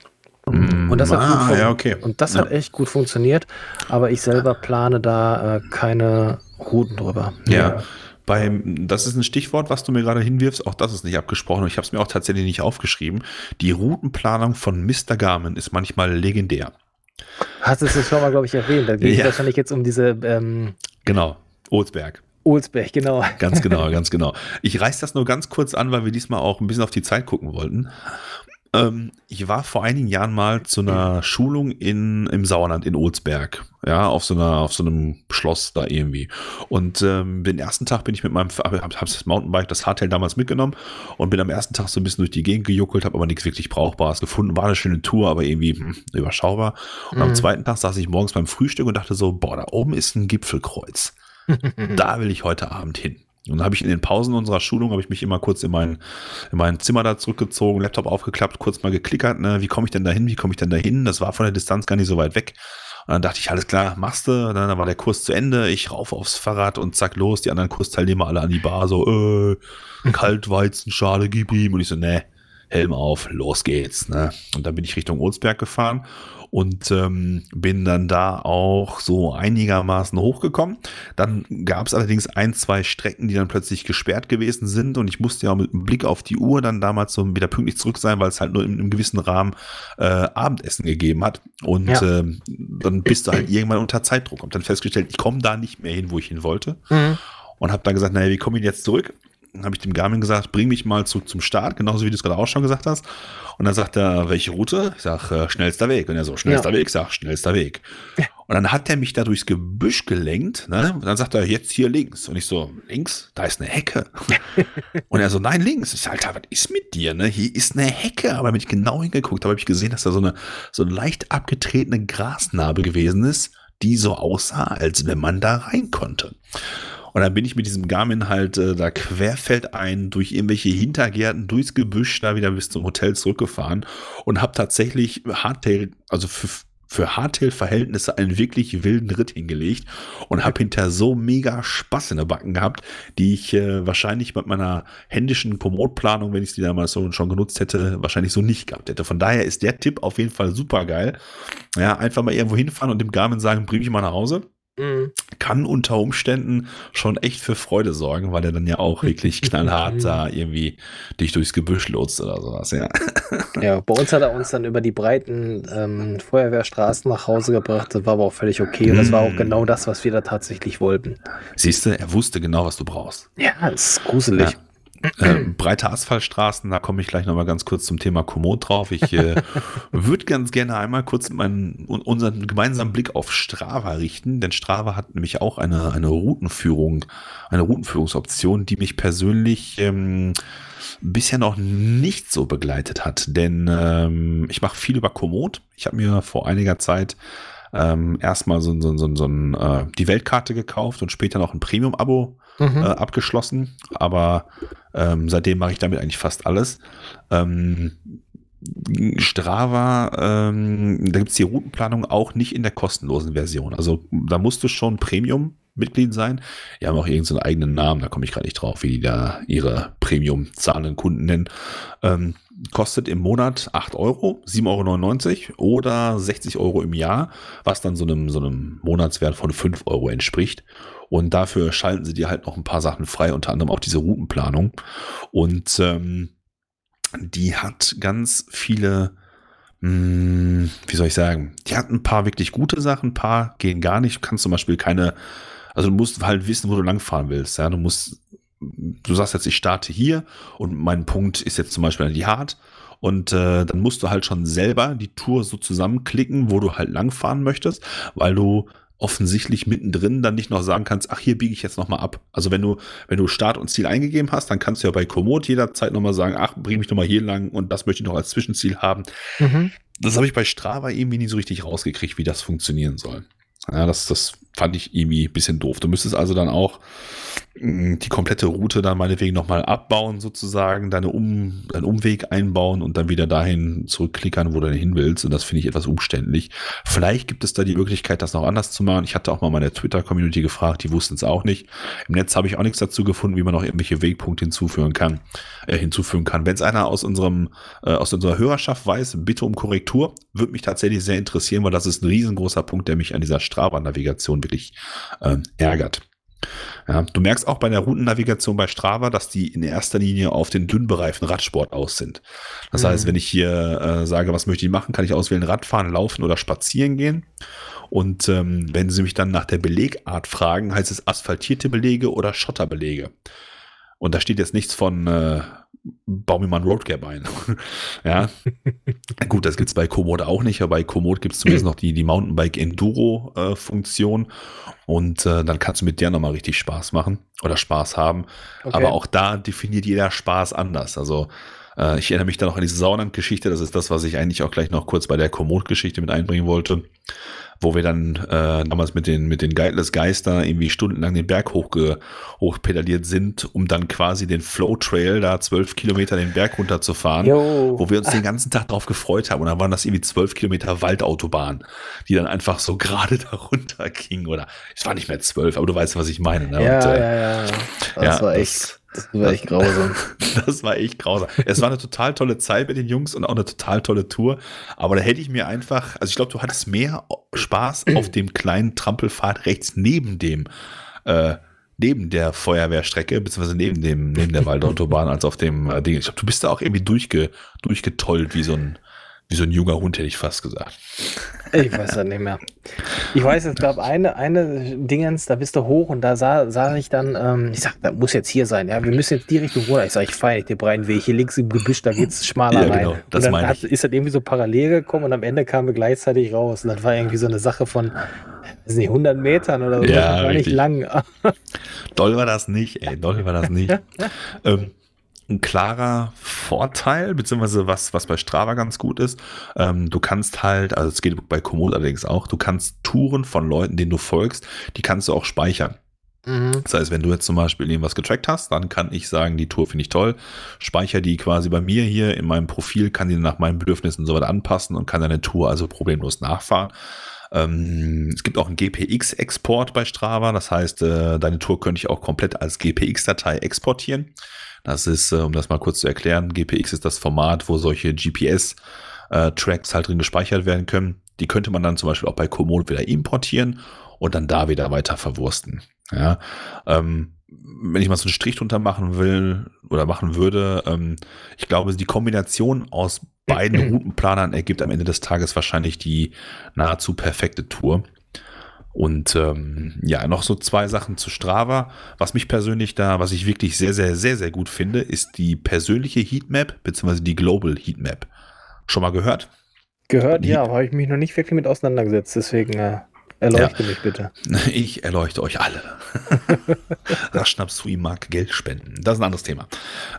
Und das hat, gut ah, ja, okay. und das Ja. hat echt gut funktioniert, aber ich selber plane da äh, keine Routen drüber. Ja. Beim, das ist ein Stichwort, was du mir gerade hinwirfst. Auch das ist nicht abgesprochen. und Ich habe es mir auch tatsächlich nicht aufgeschrieben. Die Routenplanung von Mr. Garmin ist manchmal legendär. Hast du es schon mal, glaube ich, erwähnt. Da geht es Ja. wahrscheinlich jetzt um diese ähm, Genau. Olsberg. Olsberg, genau. Ganz genau, ganz genau. Ich reiß das nur ganz kurz an, weil wir diesmal auch ein bisschen auf die Zeit gucken wollten. Ähm, ich war vor einigen Jahren mal zu einer Schulung in, im Sauerland in Olsberg. Ja, auf so einer, auf so einem Schloss da irgendwie. Und ähm, den ersten Tag bin ich mit meinem, hab, hab das Mountainbike, das Hardtail damals mitgenommen und bin am ersten Tag so ein bisschen durch die Gegend gejuckelt, habe aber nichts wirklich Brauchbares gefunden. War eine schöne Tour, aber irgendwie hm, überschaubar. Und mhm. am zweiten Tag saß ich morgens beim Frühstück und dachte so, boah, da oben ist ein Gipfelkreuz. da will ich heute Abend hin. Und dann habe ich in den Pausen unserer Schulung, habe ich mich immer kurz in mein, in mein Zimmer da zurückgezogen, Laptop aufgeklappt, kurz mal geklickert, ne, wie komme ich denn da hin, wie komme ich denn da hin? Das war von der Distanz gar nicht so weit weg. Und dann dachte ich, alles klar, machst du. Ne, dann war der Kurs zu Ende, ich rauf aufs Fahrrad und zack, los, die anderen Kursteilnehmer alle an die Bar, so, äh, Kaltweizenschale, gib ihm. Und ich so, ne, Helm auf, los geht's. Ne? Und dann bin ich Richtung Olsberg gefahren und ähm, bin dann da auch so einigermaßen hochgekommen. Dann gab es allerdings ein, zwei Strecken, die dann plötzlich gesperrt gewesen sind und ich musste ja mit einem Blick auf die Uhr dann damals so wieder pünktlich zurück sein, weil es halt nur in einem gewissen Rahmen äh, Abendessen gegeben hat und ja. äh, dann bist du halt irgendwann unter Zeitdruck und dann festgestellt, ich komme da nicht mehr hin, wo ich hin wollte. Mhm. Und habe dann gesagt, naja, wie komme ich jetzt zurück? Dann habe ich dem Garmin gesagt, bring mich mal zurück zum Start, genauso wie du es gerade auch schon gesagt hast. Und dann sagt er, welche Route? Ich sage, äh, schnellster Weg. Und er so, schnellster ja. Weg? Ich sage, schnellster Weg. Und dann hat er mich da durchs Gebüsch gelenkt. Ne? Und dann sagt er, jetzt hier links. Und ich so, links? Da ist eine Hecke. und er so, nein, links. Ich sage, Alter, was ist mit dir? Ne? Hier ist eine Hecke. Aber wenn ich genau hingeguckt habe, habe ich gesehen, dass da so eine, so eine leicht abgetretene Grasnarbe gewesen ist, die so aussah, als wenn man da rein konnte. Und dann bin ich mit diesem Garmin halt äh, da querfeldein durch irgendwelche Hintergärten, durchs Gebüsch, da wieder bis zum Hotel zurückgefahren und habe tatsächlich Hardtail, also für, für Hardtail-Verhältnisse einen wirklich wilden Ritt hingelegt und habe hinter so mega Spaß in der Backen gehabt, die ich äh, wahrscheinlich mit meiner händischen Komoot-Planung, wenn ich die damals so schon genutzt hätte, wahrscheinlich so nicht gehabt hätte. Von daher ist der Tipp auf jeden Fall super geil. Ja, einfach mal irgendwo hinfahren und dem Garmin sagen, bring mich mal nach Hause. Mhm. Kann unter Umständen schon echt für Freude sorgen, weil er dann ja auch wirklich knallhart da irgendwie dich durchs Gebüsch lotst oder sowas, ja. Ja, bei uns hat er uns dann über die breiten ähm, Feuerwehrstraßen nach Hause gebracht. Das war aber auch völlig okay. Und das war auch mhm. genau das, was wir da tatsächlich wollten. Siehst du, er wusste genau, was du brauchst. Ja, das ist gruselig. Ja. Äh, breite Asphaltstraßen, da komme ich gleich nochmal ganz kurz zum Thema Komoot drauf. Ich äh, würde ganz gerne einmal kurz meinen, unseren gemeinsamen Blick auf Strava richten, denn Strava hat nämlich auch eine, eine Routenführung, eine Routenführungsoption, die mich persönlich ähm, bisher noch nicht so begleitet hat. Denn ähm, ich mache viel über Komoot. Ich habe mir vor einiger Zeit ähm, erstmal so, so, so, so ein, äh, die Weltkarte gekauft und später noch ein Premium-Abo mhm. äh, abgeschlossen. Aber ähm, seitdem mache ich damit eigentlich fast alles. Ähm, Strava, ähm, da gibt es die Routenplanung auch nicht in der kostenlosen Version. Also da musst du schon Premium-Mitglied sein. Die haben auch irgendeinen eigenen Namen, da komme ich gerade nicht drauf, wie die da ihre Premium-zahlenden Kunden nennen. Ähm, kostet im Monat 8 Euro, 7,99 Euro oder 60 Euro im Jahr, was dann so einem, so einem Monatswert von 5 Euro entspricht. Und dafür schalten sie dir halt noch ein paar Sachen frei, unter anderem auch diese Routenplanung. Und ähm, die hat ganz viele, mh, hm, wie soll ich sagen, die hat ein paar wirklich gute Sachen, ein paar gehen gar nicht. Du kannst zum Beispiel keine, also du musst halt wissen, wo du langfahren willst. Ja, du musst, du sagst jetzt, ich starte hier und mein Punkt ist jetzt zum Beispiel die Hart. Und äh, dann musst du halt schon selber die Tour so zusammenklicken, wo du halt langfahren möchtest, weil du offensichtlich mittendrin dann nicht noch sagen kannst, ach, hier biege ich jetzt nochmal ab. Also wenn du, wenn du Start und Ziel eingegeben hast, dann kannst du ja bei Komoot jederzeit nochmal sagen, ach, bring mich nochmal hier lang und das möchte ich noch als Zwischenziel haben. Mhm. Das habe ich bei Strava irgendwie nie so richtig rausgekriegt, wie das funktionieren soll. Ja, das, das fand ich irgendwie ein bisschen doof. Du müsstest also dann auch die komplette Route dann meinetwegen nochmal abbauen, sozusagen, deine um, deinen Umweg einbauen und dann wieder dahin zurückklickern, wo du hin willst. Und das finde ich etwas umständlich. Vielleicht gibt es da die Möglichkeit, das noch anders zu machen. Ich hatte auch mal meine Twitter-Community gefragt, die wussten es auch nicht. Im Netz habe ich auch nichts dazu gefunden, wie man noch irgendwelche Wegpunkte hinzufügen kann. Äh, hinzufügen kann. Wenn es einer aus unserem, äh, aus unserer Hörerschaft weiß, bitte um Korrektur. Würde mich tatsächlich sehr interessieren, weil das ist ein riesengroßer Punkt, der mich an dieser Strava-Navigation wirklich äh, ärgert. Ja, du merkst auch bei der Routennavigation bei Strava, dass die in erster Linie auf den dünnbereiften Radsport aus sind. Das mhm. heißt, wenn ich hier äh, sage, was möchte ich machen, kann ich auswählen Radfahren, Laufen oder Spazieren gehen. Und ähm, wenn sie mich dann nach der Belegart fragen, heißt es asphaltierte Belege oder Schotterbelege. Und da steht jetzt nichts von, äh, bau mir mal ein Roadgap ein. ja. Gut, das gibt es bei Komoot auch nicht, aber bei Komoot gibt es zumindest noch die, die Mountainbike-Enduro-Funktion. Äh, und äh, dann kannst du mit der nochmal richtig Spaß machen oder Spaß haben. Okay. Aber auch da definiert jeder Spaß anders. Also äh, ich erinnere mich da noch an diese Sauerland-Geschichte. Das ist das, was ich eigentlich auch gleich noch kurz bei der Komoot-Geschichte mit einbringen wollte wo wir dann äh, damals mit den, mit den Guideless Geister irgendwie stundenlang den Berg hochge, hochpedaliert sind, um dann quasi den Flow Trail da zwölf Kilometer den Berg runterzufahren, Yo. wo wir uns den ganzen Tag drauf gefreut haben. Und dann waren das irgendwie zwölf Kilometer Waldautobahn, die dann einfach so gerade darunter ging. Oder es war nicht mehr zwölf, aber du weißt, was ich meine. Ne? Ja, Und, äh, ja, ja. Das ja, war echt. Das, das war echt grausam. Das war echt grausam. Es war eine total tolle Zeit mit den Jungs und auch eine total tolle Tour. Aber da hätte ich mir einfach, also ich glaube, du hattest mehr Spaß auf dem kleinen Trampelpfad rechts neben dem, äh, neben der Feuerwehrstrecke, beziehungsweise neben dem, neben der Waldautobahn als auf dem äh, Ding. Ich glaube, du bist da auch irgendwie durchge, durchgetollt wie so ein, wie so ein junger Hund, hätte ich fast gesagt. Ich weiß das nicht mehr. Ich weiß, es gab eine, eine Dingens, da bist du hoch und da sah, sah ich dann, ähm, ich sag, das muss jetzt hier sein, ja, wir müssen jetzt die Richtung runter. Ich sag, ich fahre nicht den breiten Weg, hier links im Gebüsch, da geht's schmaler ja, genau, rein. Das und dann hat, ist das irgendwie so parallel gekommen und am Ende kamen wir gleichzeitig raus. Und das war irgendwie so eine Sache von, weiß nicht, 100 Metern oder so. Ja, war richtig. nicht lang. doll war das nicht, ey, doll war das nicht. ähm, ein klarer Vorteil, beziehungsweise was, was bei Strava ganz gut ist. Ähm, du kannst halt, also es geht bei Komoot allerdings auch, du kannst Touren von Leuten, denen du folgst, die kannst du auch speichern. Mhm. Das heißt, wenn du jetzt zum Beispiel irgendwas getrackt hast, dann kann ich sagen, die Tour finde ich toll, speichere die quasi bei mir hier in meinem Profil, kann die nach meinen Bedürfnissen so weit anpassen und kann deine Tour also problemlos nachfahren. Ähm, es gibt auch einen GPX-Export bei Strava, das heißt, äh, deine Tour könnte ich auch komplett als GPX-Datei exportieren. Das ist, äh, um das mal kurz zu erklären, GPX ist das Format, wo solche GPS-Tracks äh, halt drin gespeichert werden können. Die könnte man dann zum Beispiel auch bei Komoot wieder importieren und dann da wieder weiter verwursten. Ja, ähm, wenn ich mal so einen Strich drunter machen will oder machen würde, ähm, ich glaube, die Kombination aus beiden Routenplanern ergibt am Ende des Tages wahrscheinlich die nahezu perfekte Tour. Und ähm, ja, noch so zwei Sachen zu Strava. Was mich persönlich da, was ich wirklich sehr, sehr, sehr, sehr gut finde, ist die persönliche Heatmap, beziehungsweise die Global Heatmap. Schon mal gehört? Gehört, ja, aber habe ich mich noch nicht wirklich mit auseinandergesetzt, deswegen äh, erleuchte ja. mich bitte. Ich erleuchte euch alle. Raschnaps mag Geld spenden. Das ist ein anderes Thema.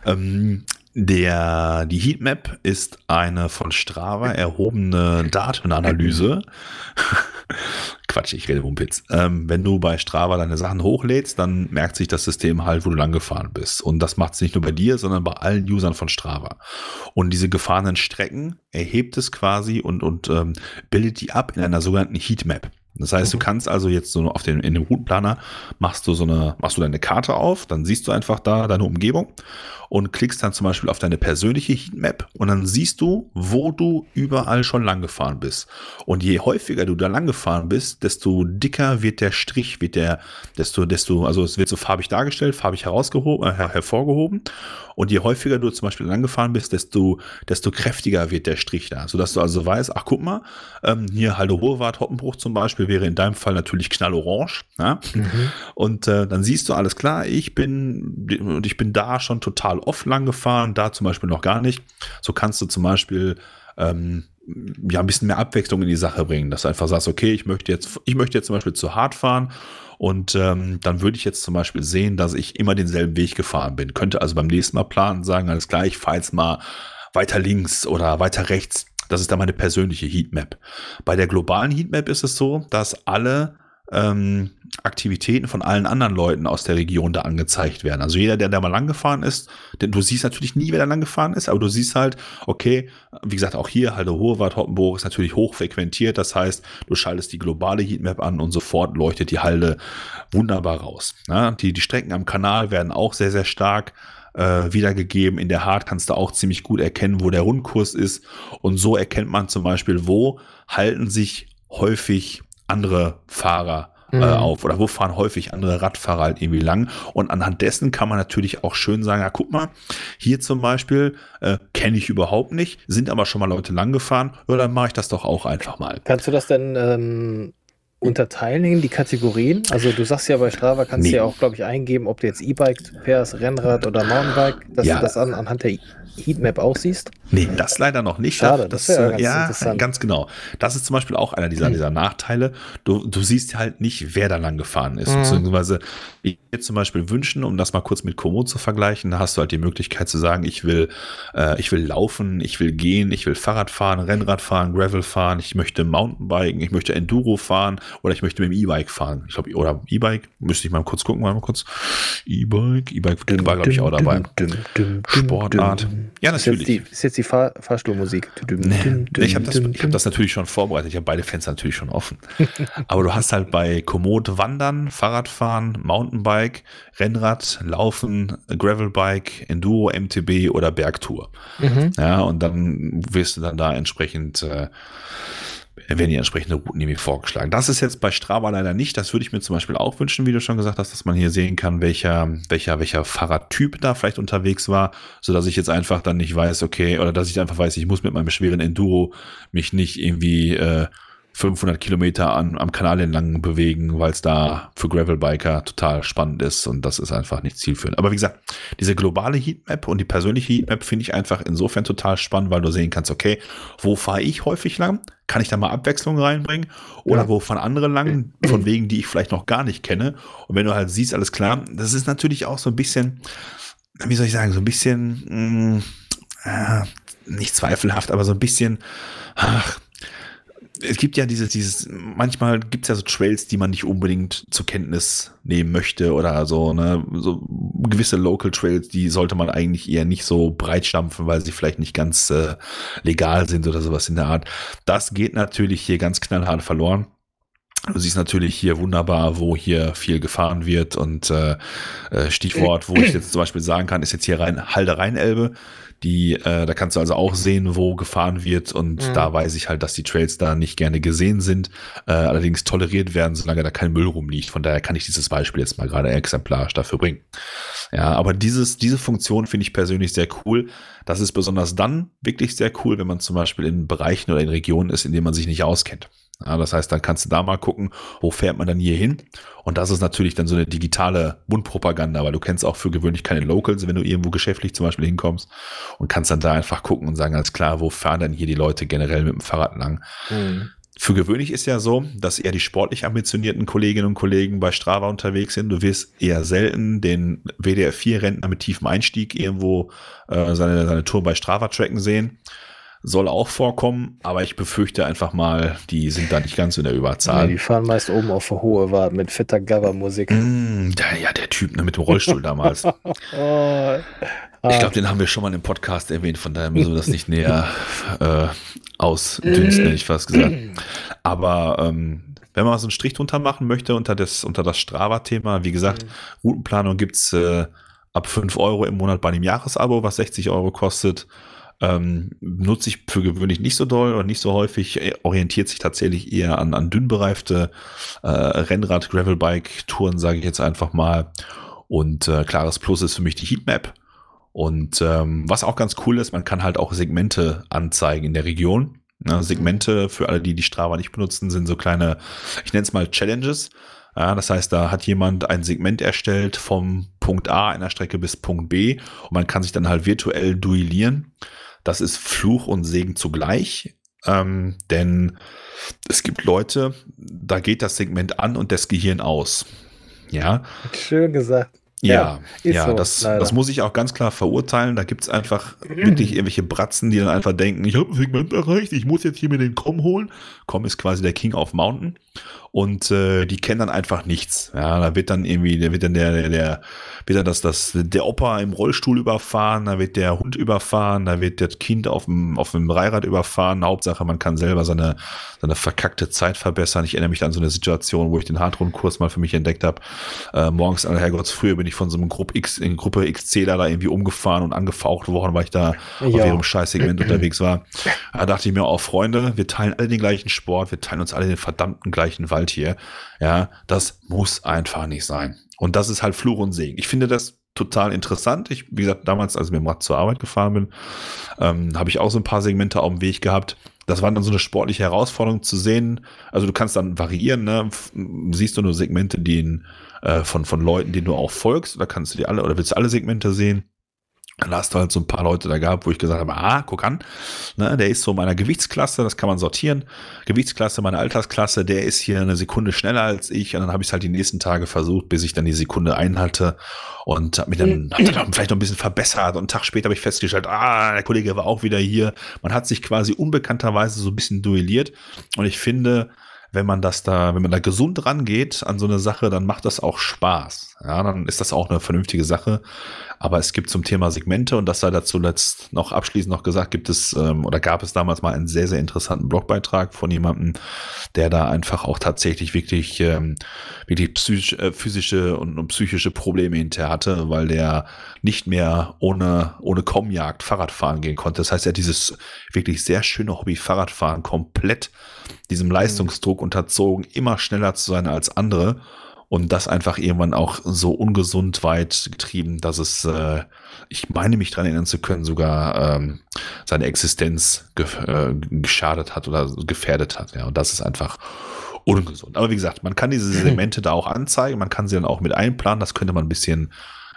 Ähm, der, die Heatmap ist eine von Strava erhobene Datenanalyse. Quatsch, ich rede Wumpitz. Ähm, wenn du bei Strava deine Sachen hochlädst, dann merkt sich das System halt, wo du lang gefahren bist. Und das macht es nicht nur bei dir, sondern bei allen Usern von Strava. Und diese gefahrenen Strecken erhebt es quasi und, und ähm, bildet die ab in einer sogenannten Heatmap. Das heißt, du mhm. kannst also jetzt so auf den, in dem Routenplaner machst du so eine, machst du deine Karte auf, dann siehst du einfach da deine Umgebung und klickst dann zum Beispiel auf deine persönliche Heatmap und dann siehst du, wo du überall schon lang gefahren bist. Und je häufiger du da lang gefahren bist, desto dicker wird der Strich, wird der, desto, desto, also es wird so farbig dargestellt, farbig herausgehoben, äh, hervorgehoben. Und je häufiger du zum Beispiel lang gefahren bist, desto, desto kräftiger wird der Strich da, sodass du also weißt, ach guck mal, ähm, hier Halde Hohewart, Hoppenbruch zum Beispiel wäre in deinem Fall natürlich knallorange. Ja? Mhm. Und äh, dann siehst du alles klar, ich bin, ich bin da schon total oft lang gefahren, da zum Beispiel noch gar nicht. So kannst du zum Beispiel ähm, ja ein bisschen mehr Abwechslung in die Sache bringen, dass du einfach sagst, okay, ich möchte jetzt, ich möchte jetzt zum Beispiel zu hart fahren und ähm, dann würde ich jetzt zum Beispiel sehen, dass ich immer denselben Weg gefahren bin. Könnte also beim nächsten Mal planen, sagen, alles klar, ich fahre jetzt mal weiter links oder weiter rechts. Das ist dann meine persönliche Heatmap. Bei der globalen Heatmap ist es so, dass alle ähm, Aktivitäten von allen anderen Leuten aus der Region da angezeigt werden. Also jeder, der da mal lang gefahren ist, denn du siehst natürlich nie, wer da lang gefahren ist, aber du siehst halt, okay, wie gesagt, auch hier, Halde Hohewart, Hoppenburg ist natürlich hoch frequentiert. Das heißt, du schaltest die globale Heatmap an und sofort leuchtet die Halde wunderbar raus. Ja, die, die Strecken am Kanal werden auch sehr, sehr stark äh, wiedergegeben. In der Hard kannst du auch ziemlich gut erkennen, wo der Rundkurs ist. Und so erkennt man zum Beispiel, wo halten sich häufig andere Fahrer äh, mhm. auf oder wo fahren häufig andere Radfahrer halt irgendwie lang. Und anhand dessen kann man natürlich auch schön sagen, ja, guck mal, hier zum Beispiel äh, kenne ich überhaupt nicht, sind aber schon mal Leute lang gefahren, ja, dann mache ich das doch auch einfach mal. Kannst du das denn ähm, unterteilen in die Kategorien? Also du sagst ja bei Strava kannst Nee. du ja auch, glaube ich, eingeben, ob du jetzt E-Bike fährst, Rennrad oder Mountainbike, dass Ja. du das an, anhand der Heatmap aussiehst. Nee, das leider noch nicht. Schade, das das, ganz ja, interessant. ganz genau. Das ist zum Beispiel auch einer dieser, dieser Nachteile. Du, du siehst halt nicht, wer da lang gefahren ist. Mhm. Beziehungsweise, ich mir zum Beispiel wünschen, um das mal kurz mit Komoot zu vergleichen, da hast du halt die Möglichkeit zu sagen, ich will, äh, ich will laufen, ich will gehen, ich will Fahrrad fahren, Rennrad fahren, Gravel fahren, ich möchte Mountainbiken, ich möchte Enduro fahren oder ich möchte mit dem E-Bike fahren. Ich glaube, oder E-Bike, müsste ich mal kurz gucken, mal kurz. E-Bike, E-Bike war, glaube ich, auch dabei. Sportart. Ja, Ist jetzt die, natürlich. ist jetzt die Fahr Fahrstuhlmusik. Nee, ich habe das, ich hab das natürlich schon vorbereitet. Ich habe beide Fenster natürlich schon offen. Aber du hast halt bei Komoot Wandern, Fahrradfahren, Mountainbike, Rennrad, Laufen, Gravelbike, Enduro, MTB oder Bergtour. Mhm. Ja, und dann wirst du dann da entsprechend, äh, werden die entsprechende Routen irgendwie vorgeschlagen. Das ist jetzt bei Strava leider nicht. Das würde ich mir zum Beispiel auch wünschen, wie du schon gesagt hast, dass man hier sehen kann, welcher, welcher, welcher Fahrradtyp da vielleicht unterwegs war, so ich jetzt einfach dann nicht weiß, okay, oder dass ich einfach weiß, ich muss mit meinem schweren Enduro mich nicht irgendwie äh, 500 Kilometer an, am Kanal entlang bewegen, weil es da für Gravelbiker total spannend ist und das ist einfach nicht zielführend. Aber wie gesagt, diese globale Heatmap und die persönliche Heatmap finde ich einfach insofern total spannend, weil du sehen kannst, okay, wo fahre ich häufig lang? Kann ich da mal Abwechslung reinbringen? Oder Ja. wo fahren andere lang, von Wegen, die ich vielleicht noch gar nicht kenne? Und wenn du halt siehst, alles klar, das ist natürlich auch so ein bisschen, wie soll ich sagen, so ein bisschen, mh, äh, nicht zweifelhaft, aber so ein bisschen, ach, es gibt ja dieses, dieses, manchmal gibt es ja so Trails, die man nicht unbedingt zur Kenntnis nehmen möchte oder so, ne, so gewisse Local Trails, die sollte man eigentlich eher nicht so breit stampfen, weil sie vielleicht nicht ganz äh, legal sind oder sowas in der Art. Das geht natürlich hier ganz knallhart verloren. Du siehst natürlich hier wunderbar, wo hier viel gefahren wird und äh, äh, Stichwort, wo ich jetzt zum Beispiel sagen kann, ist jetzt hier rein Halde Rheinelbe. Die, äh, da kannst du also auch sehen, wo gefahren wird und Mhm. da weiß ich halt, dass die Trails da nicht gerne gesehen sind, äh, allerdings toleriert werden, solange da kein Müll rumliegt. Von daher kann ich dieses Beispiel jetzt mal gerade exemplarisch dafür bringen. Ja, aber dieses, diese Funktion finde ich persönlich sehr cool. Das ist besonders dann wirklich sehr cool, wenn man zum Beispiel in Bereichen oder in Regionen ist, in denen man sich nicht auskennt. Ja, das heißt, dann kannst du da mal gucken, wo fährt man dann hier hin? Und das ist natürlich dann so eine digitale Mundpropaganda, weil du kennst auch für gewöhnlich keine Locals, wenn du irgendwo geschäftlich zum Beispiel hinkommst und kannst dann da einfach gucken und sagen, alles klar, wo fahren denn hier die Leute generell mit dem Fahrrad lang? Mhm. Für gewöhnlich ist ja so, dass eher die sportlich ambitionierten Kolleginnen und Kollegen bei Strava unterwegs sind. Du wirst eher selten den WDR4-Rentner mit tiefem Einstieg irgendwo äh, seine, seine Tour bei Strava tracken sehen. Soll auch vorkommen, aber ich befürchte einfach mal, die sind da nicht ganz in der Ja, Überzahl. die fahren meist oben auf der Hohe Wart mit fetter Gabber-Musik. Mm, der, ja, der Typ ne, mit dem Rollstuhl damals. Oh, Ich glaube, den haben wir schon mal im Podcast erwähnt, von daher müssen wir das nicht näher äh, ausdünsten, hätte ich fast gesagt. Aber ähm, wenn man so einen Strich drunter machen möchte unter das, unter das Strava-Thema, wie gesagt, Routenplanung gibt's äh, ab 5 Euro im Monat bei einem Jahresabo, was 60 Euro kostet. Ähm, nutze ich für gewöhnlich nicht so doll und nicht so häufig, orientiert sich tatsächlich eher an, an dünn bereifte äh, Rennrad, Gravelbike-Touren, sage ich jetzt einfach mal. Und äh, klares Plus ist für mich die Heatmap. Und ähm, was auch ganz cool ist, man kann halt auch Segmente anzeigen in der Region. Ja, Segmente für alle, die die Strava nicht benutzen, sind so kleine, ich nenne es mal Challenges. Ja, das heißt, da hat jemand ein Segment erstellt vom Punkt A einer Strecke bis Punkt B und man kann sich dann halt virtuell duellieren. Das ist Fluch und Segen zugleich, ähm, denn es gibt Leute, da geht das Segment an und das Gehirn aus. Ja, Schön gesagt. Ja, ist ja, so, das, leider. das muss ich auch ganz klar verurteilen. Da gibt's einfach wirklich irgendwelche Bratzen, die dann einfach denken, ich habe ein Segment erreicht, ich muss jetzt hier mir den Com holen. Com ist quasi der King of Mountain. Und äh, die kennen dann einfach nichts. Ja, da wird dann irgendwie, da wird dann der, der, der wird dann das, das, der Opa im Rollstuhl überfahren, da wird der Hund überfahren, da wird das Kind auf dem, auf dem Dreirad überfahren. Hauptsache, man kann selber seine, seine verkackte Zeit verbessern. Ich erinnere mich an so eine Situation, wo ich den Hardrun-Kurs mal für mich entdeckt habe. Äh, morgens, an Herrgotts früher bin ich von so einem Gruppe X, in Gruppe XC da, irgendwie umgefahren und angefaucht worden, weil ich da auf Ja. ihrem Scheißsegment unterwegs war. Da dachte ich mir auch, Freunde, wir teilen alle den gleichen Sport, wir teilen uns alle den verdammten gleichen Wald hier. Ja, das muss einfach nicht sein. Und das ist halt Fluch und Segen. Ich finde das total interessant. Ich, wie gesagt, damals, als ich mit dem Rad zur Arbeit gefahren bin, ähm, habe ich auch so ein paar Segmente auf dem Weg gehabt. das war dann so eine sportliche Herausforderung zu sehen. Also du kannst dann variieren, ne? siehst du nur Segmente, die äh, von, von Leuten, denen du auch folgst, oder kannst du die alle, oder willst du alle Segmente sehen? Dann hast du halt so ein paar Leute da gehabt, wo ich gesagt habe, ah, guck an, ne, der ist so meiner Gewichtsklasse, das kann man sortieren. Gewichtsklasse, meine Altersklasse, der ist hier eine Sekunde schneller als ich. Und dann habe ich es halt die nächsten Tage versucht, bis ich dann die Sekunde einhalte und habe mich dann, hab dann vielleicht noch ein bisschen verbessert. Und einen Tag später habe ich festgestellt, ah, der Kollege war auch wieder hier. Man hat sich quasi unbekannterweise so ein bisschen duelliert. Und ich finde, wenn man das da, wenn man da gesund rangeht an so eine Sache, dann macht das auch Spaß. Ja, dann ist das auch eine vernünftige Sache. Aber es gibt zum Thema Segmente und das sei dazu letzt noch abschließend noch gesagt, gibt es ähm, oder gab es damals mal einen sehr, sehr interessanten Blogbeitrag von jemandem, der da einfach auch tatsächlich wirklich, ähm, wirklich psychisch, äh, physische und, und psychische Probleme hinterher hatte, weil der nicht mehr ohne, ohne Kommjagd Fahrrad fahren gehen konnte. Das heißt, er hat dieses wirklich sehr schöne Hobby Fahrradfahren komplett diesem Leistungsdruck unterzogen, immer schneller zu sein als andere und das einfach irgendwann auch so ungesund weit getrieben, dass es, äh, ich meine mich daran erinnern zu können, sogar ähm, seine Existenz ge äh, geschadet hat oder gefährdet hat. Ja, und das ist einfach ungesund. Aber wie gesagt, man kann diese Segmente da auch anzeigen, man kann sie dann auch mit einplanen. Das könnte man ein bisschen,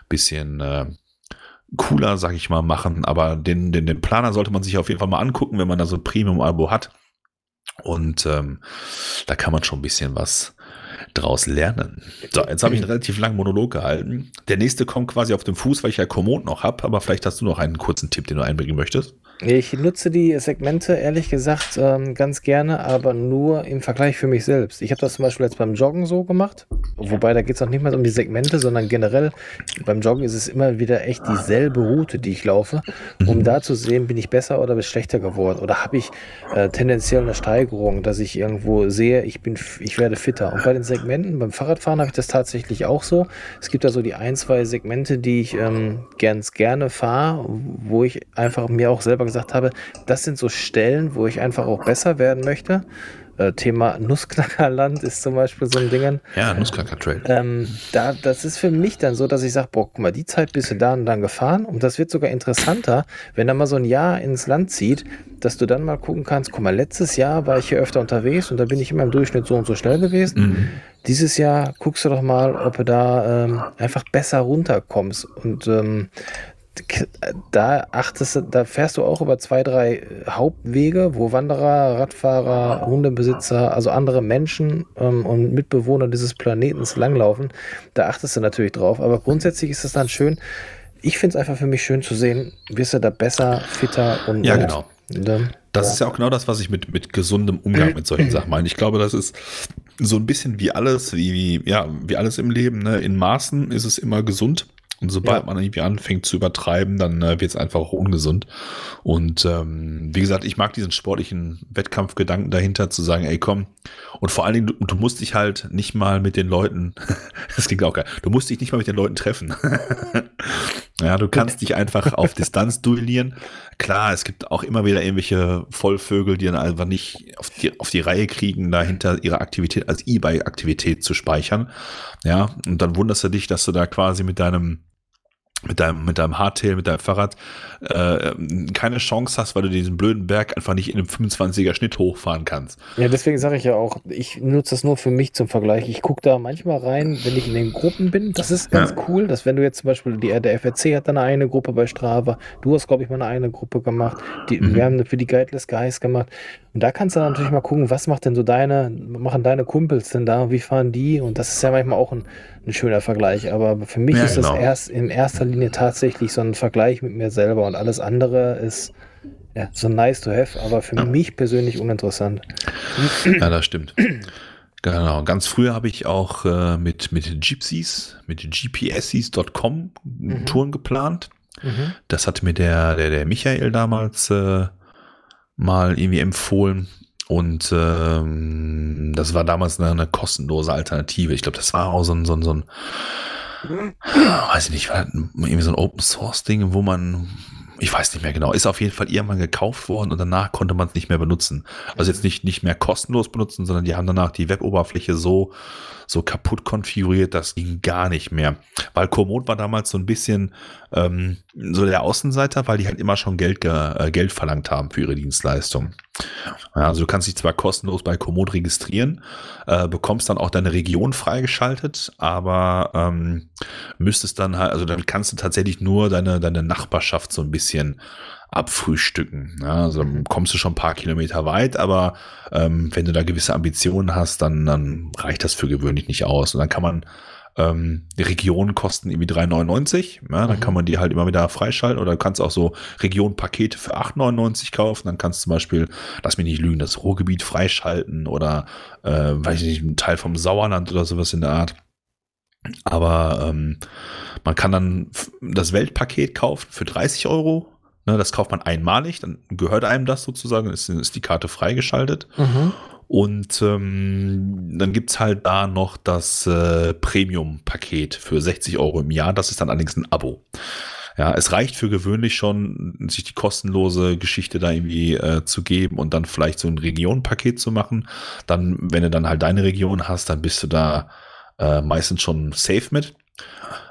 bisschen äh, cooler, sag ich mal, machen. Aber den, den, den Planer sollte man sich auf jeden Fall mal angucken, wenn man da so ein Premium-Abo hat. Und ähm, da kann man schon ein bisschen was draus lernen. So, jetzt habe ich einen relativ langen Monolog gehalten. Der nächste kommt quasi auf dem Fuß, weil ich ja Komoot noch habe, aber vielleicht hast du noch einen kurzen Tipp, den du einbringen möchtest. Ich nutze die Segmente ehrlich gesagt ähm, ganz gerne, aber nur im Vergleich für mich selbst. Ich habe das zum Beispiel jetzt beim Joggen so gemacht, wobei da geht es auch nicht mehr um die Segmente, sondern generell beim Joggen ist es immer wieder echt dieselbe Route, die ich laufe, um mhm. da zu sehen, bin ich besser oder bin ich schlechter geworden oder habe ich äh, tendenziell eine Steigerung, dass ich irgendwo sehe, ich bin, ich werde fitter. Und bei den Segmenten, beim Fahrradfahren habe ich das tatsächlich auch so. Es gibt da so die ein, zwei Segmente, die ich ähm, ganz gerne fahre, wo ich einfach mir auch selber gesagt habe, das sind so Stellen, wo ich einfach auch besser werden möchte. Äh, Thema Nussknackerland ist zum Beispiel so ein Ding. Ja, Nussknacker-Trail. Ähm, da, das ist für mich dann so, dass ich sage, boah, guck mal, die Zeit bist du da und dann gefahren. Und das wird sogar interessanter, wenn er mal so ein Jahr ins Land zieht, dass du dann mal gucken kannst, guck mal, letztes Jahr war ich hier öfter unterwegs und da bin ich immer im Durchschnitt so und so schnell gewesen. Mhm. Dieses Jahr guckst du doch mal, ob du da ähm, einfach besser runterkommst. Und ähm, da achtest du, da fährst du auch über zwei, drei Hauptwege, wo Wanderer, Radfahrer, Hundebesitzer, also andere Menschen ähm, und Mitbewohner dieses Planetens langlaufen. Da achtest du natürlich drauf. Aber grundsätzlich ist es dann schön. Ich finde es einfach für mich schön zu sehen, wirst du da besser, fitter und. Ja, genau. Dann, das ja. ist ja auch genau das, was ich mit, mit gesundem Umgang mit solchen Sachen meine. Ich glaube, das ist so ein bisschen wie alles, wie, wie, ja, wie alles im Leben. Ne? In Maßen ist es immer gesund. Und sobald ja. man irgendwie anfängt zu übertreiben, dann äh, wird es einfach auch ungesund. Und ähm, wie gesagt, ich mag diesen sportlichen Wettkampfgedanken dahinter, zu sagen, ey komm, und vor allen Dingen, du, du musst dich halt nicht mal mit den Leuten, das klingt auch geil, du musst dich nicht mal mit den Leuten treffen. ja, du kannst dich einfach auf Distanz duellieren. Klar, es gibt auch immer wieder irgendwelche Vollvögel, die dann einfach nicht auf die, auf die Reihe kriegen, dahinter ihre Aktivität als E-Bike-Aktivität zu speichern. Ja, und dann wunderst du dich, dass du da quasi mit deinem mit deinem, mit deinem Hardtail, mit deinem Fahrrad äh, keine Chance hast, weil du diesen blöden Berg einfach nicht in einem 25er Schnitt hochfahren kannst. Ja, deswegen sage ich ja auch, ich nutze das nur für mich zum Vergleich. Ich gucke da manchmal rein, wenn ich in den Gruppen bin. Das ist ganz ja. cool, dass wenn du jetzt zum Beispiel, die, der FRC hat dann eine Gruppe bei Strava, du hast, glaube ich, mal eine eigene Gruppe gemacht, die, mhm. wir haben für die Guideless Guys gemacht. Und da kannst du natürlich mal gucken, was macht denn so deine, machen deine Kumpels denn da, wie fahren die? Und das ist ja manchmal auch ein, ein schöner Vergleich. Aber für mich ja, ist genau. das erst in erster Linie tatsächlich so ein Vergleich mit mir selber und alles andere ist ja, so nice to have, aber für ja. mich persönlich uninteressant. Ja, das stimmt. Genau, ganz früher habe ich auch äh, mit, mit Gypsies, mit gpses.com mhm. Touren geplant. Mhm. Das hat mir der, der, der Michael damals äh, mal irgendwie empfohlen. Und ähm, das war damals eine, eine kostenlose Alternative. Ich glaube, das war auch so ein, so ein, so ein weiß ich nicht, war irgendwie so ein Open Source Ding, wo man ich weiß nicht mehr genau, ist auf jeden Fall irgendwann gekauft worden und danach konnte man es nicht mehr benutzen. Also jetzt nicht, nicht mehr kostenlos benutzen, sondern die haben danach die Weboberfläche so, so kaputt konfiguriert, das ging gar nicht mehr. Weil Komoot war damals so ein bisschen ähm, so der Außenseiter, weil die halt immer schon Geld, äh, Geld verlangt haben für ihre Dienstleistung. Ja, also du kannst dich zwar kostenlos bei Komoot registrieren, äh, bekommst dann auch deine Region freigeschaltet, aber ähm, müsstest dann halt, also damit kannst du tatsächlich nur deine, deine Nachbarschaft so ein bisschen abfrühstücken. Ja, also mhm. kommst du schon ein paar Kilometer weit, aber ähm, wenn du da gewisse Ambitionen hast, dann, dann reicht das für gewöhnlich nicht aus. Und dann kann man ähm, die Regionen kosten irgendwie 3,99. Ja, dann mhm. kann man die halt immer wieder freischalten oder du kannst auch so Regionpakete für 8,99 kaufen. Dann kannst du zum Beispiel, lass mich nicht lügen, das Ruhrgebiet freischalten oder, äh, weiß ich nicht, ein Teil vom Sauerland oder sowas in der Art. Aber ähm, man kann dann das Weltpaket kaufen für 30 Euro Ne, das kauft man einmalig, dann gehört einem das sozusagen, ist, ist die Karte freigeschaltet. Mhm. Und ähm, dann es halt da noch das äh, Premium-Paket für 60 Euro im Jahr. Das ist dann allerdings ein Abo. Ja, es reicht für gewöhnlich schon, sich die kostenlose Geschichte da irgendwie äh, zu geben und dann vielleicht so ein Region-Paket zu machen. Dann, wenn du dann halt deine Region hast, dann bist du da äh, meistens schon safe mit.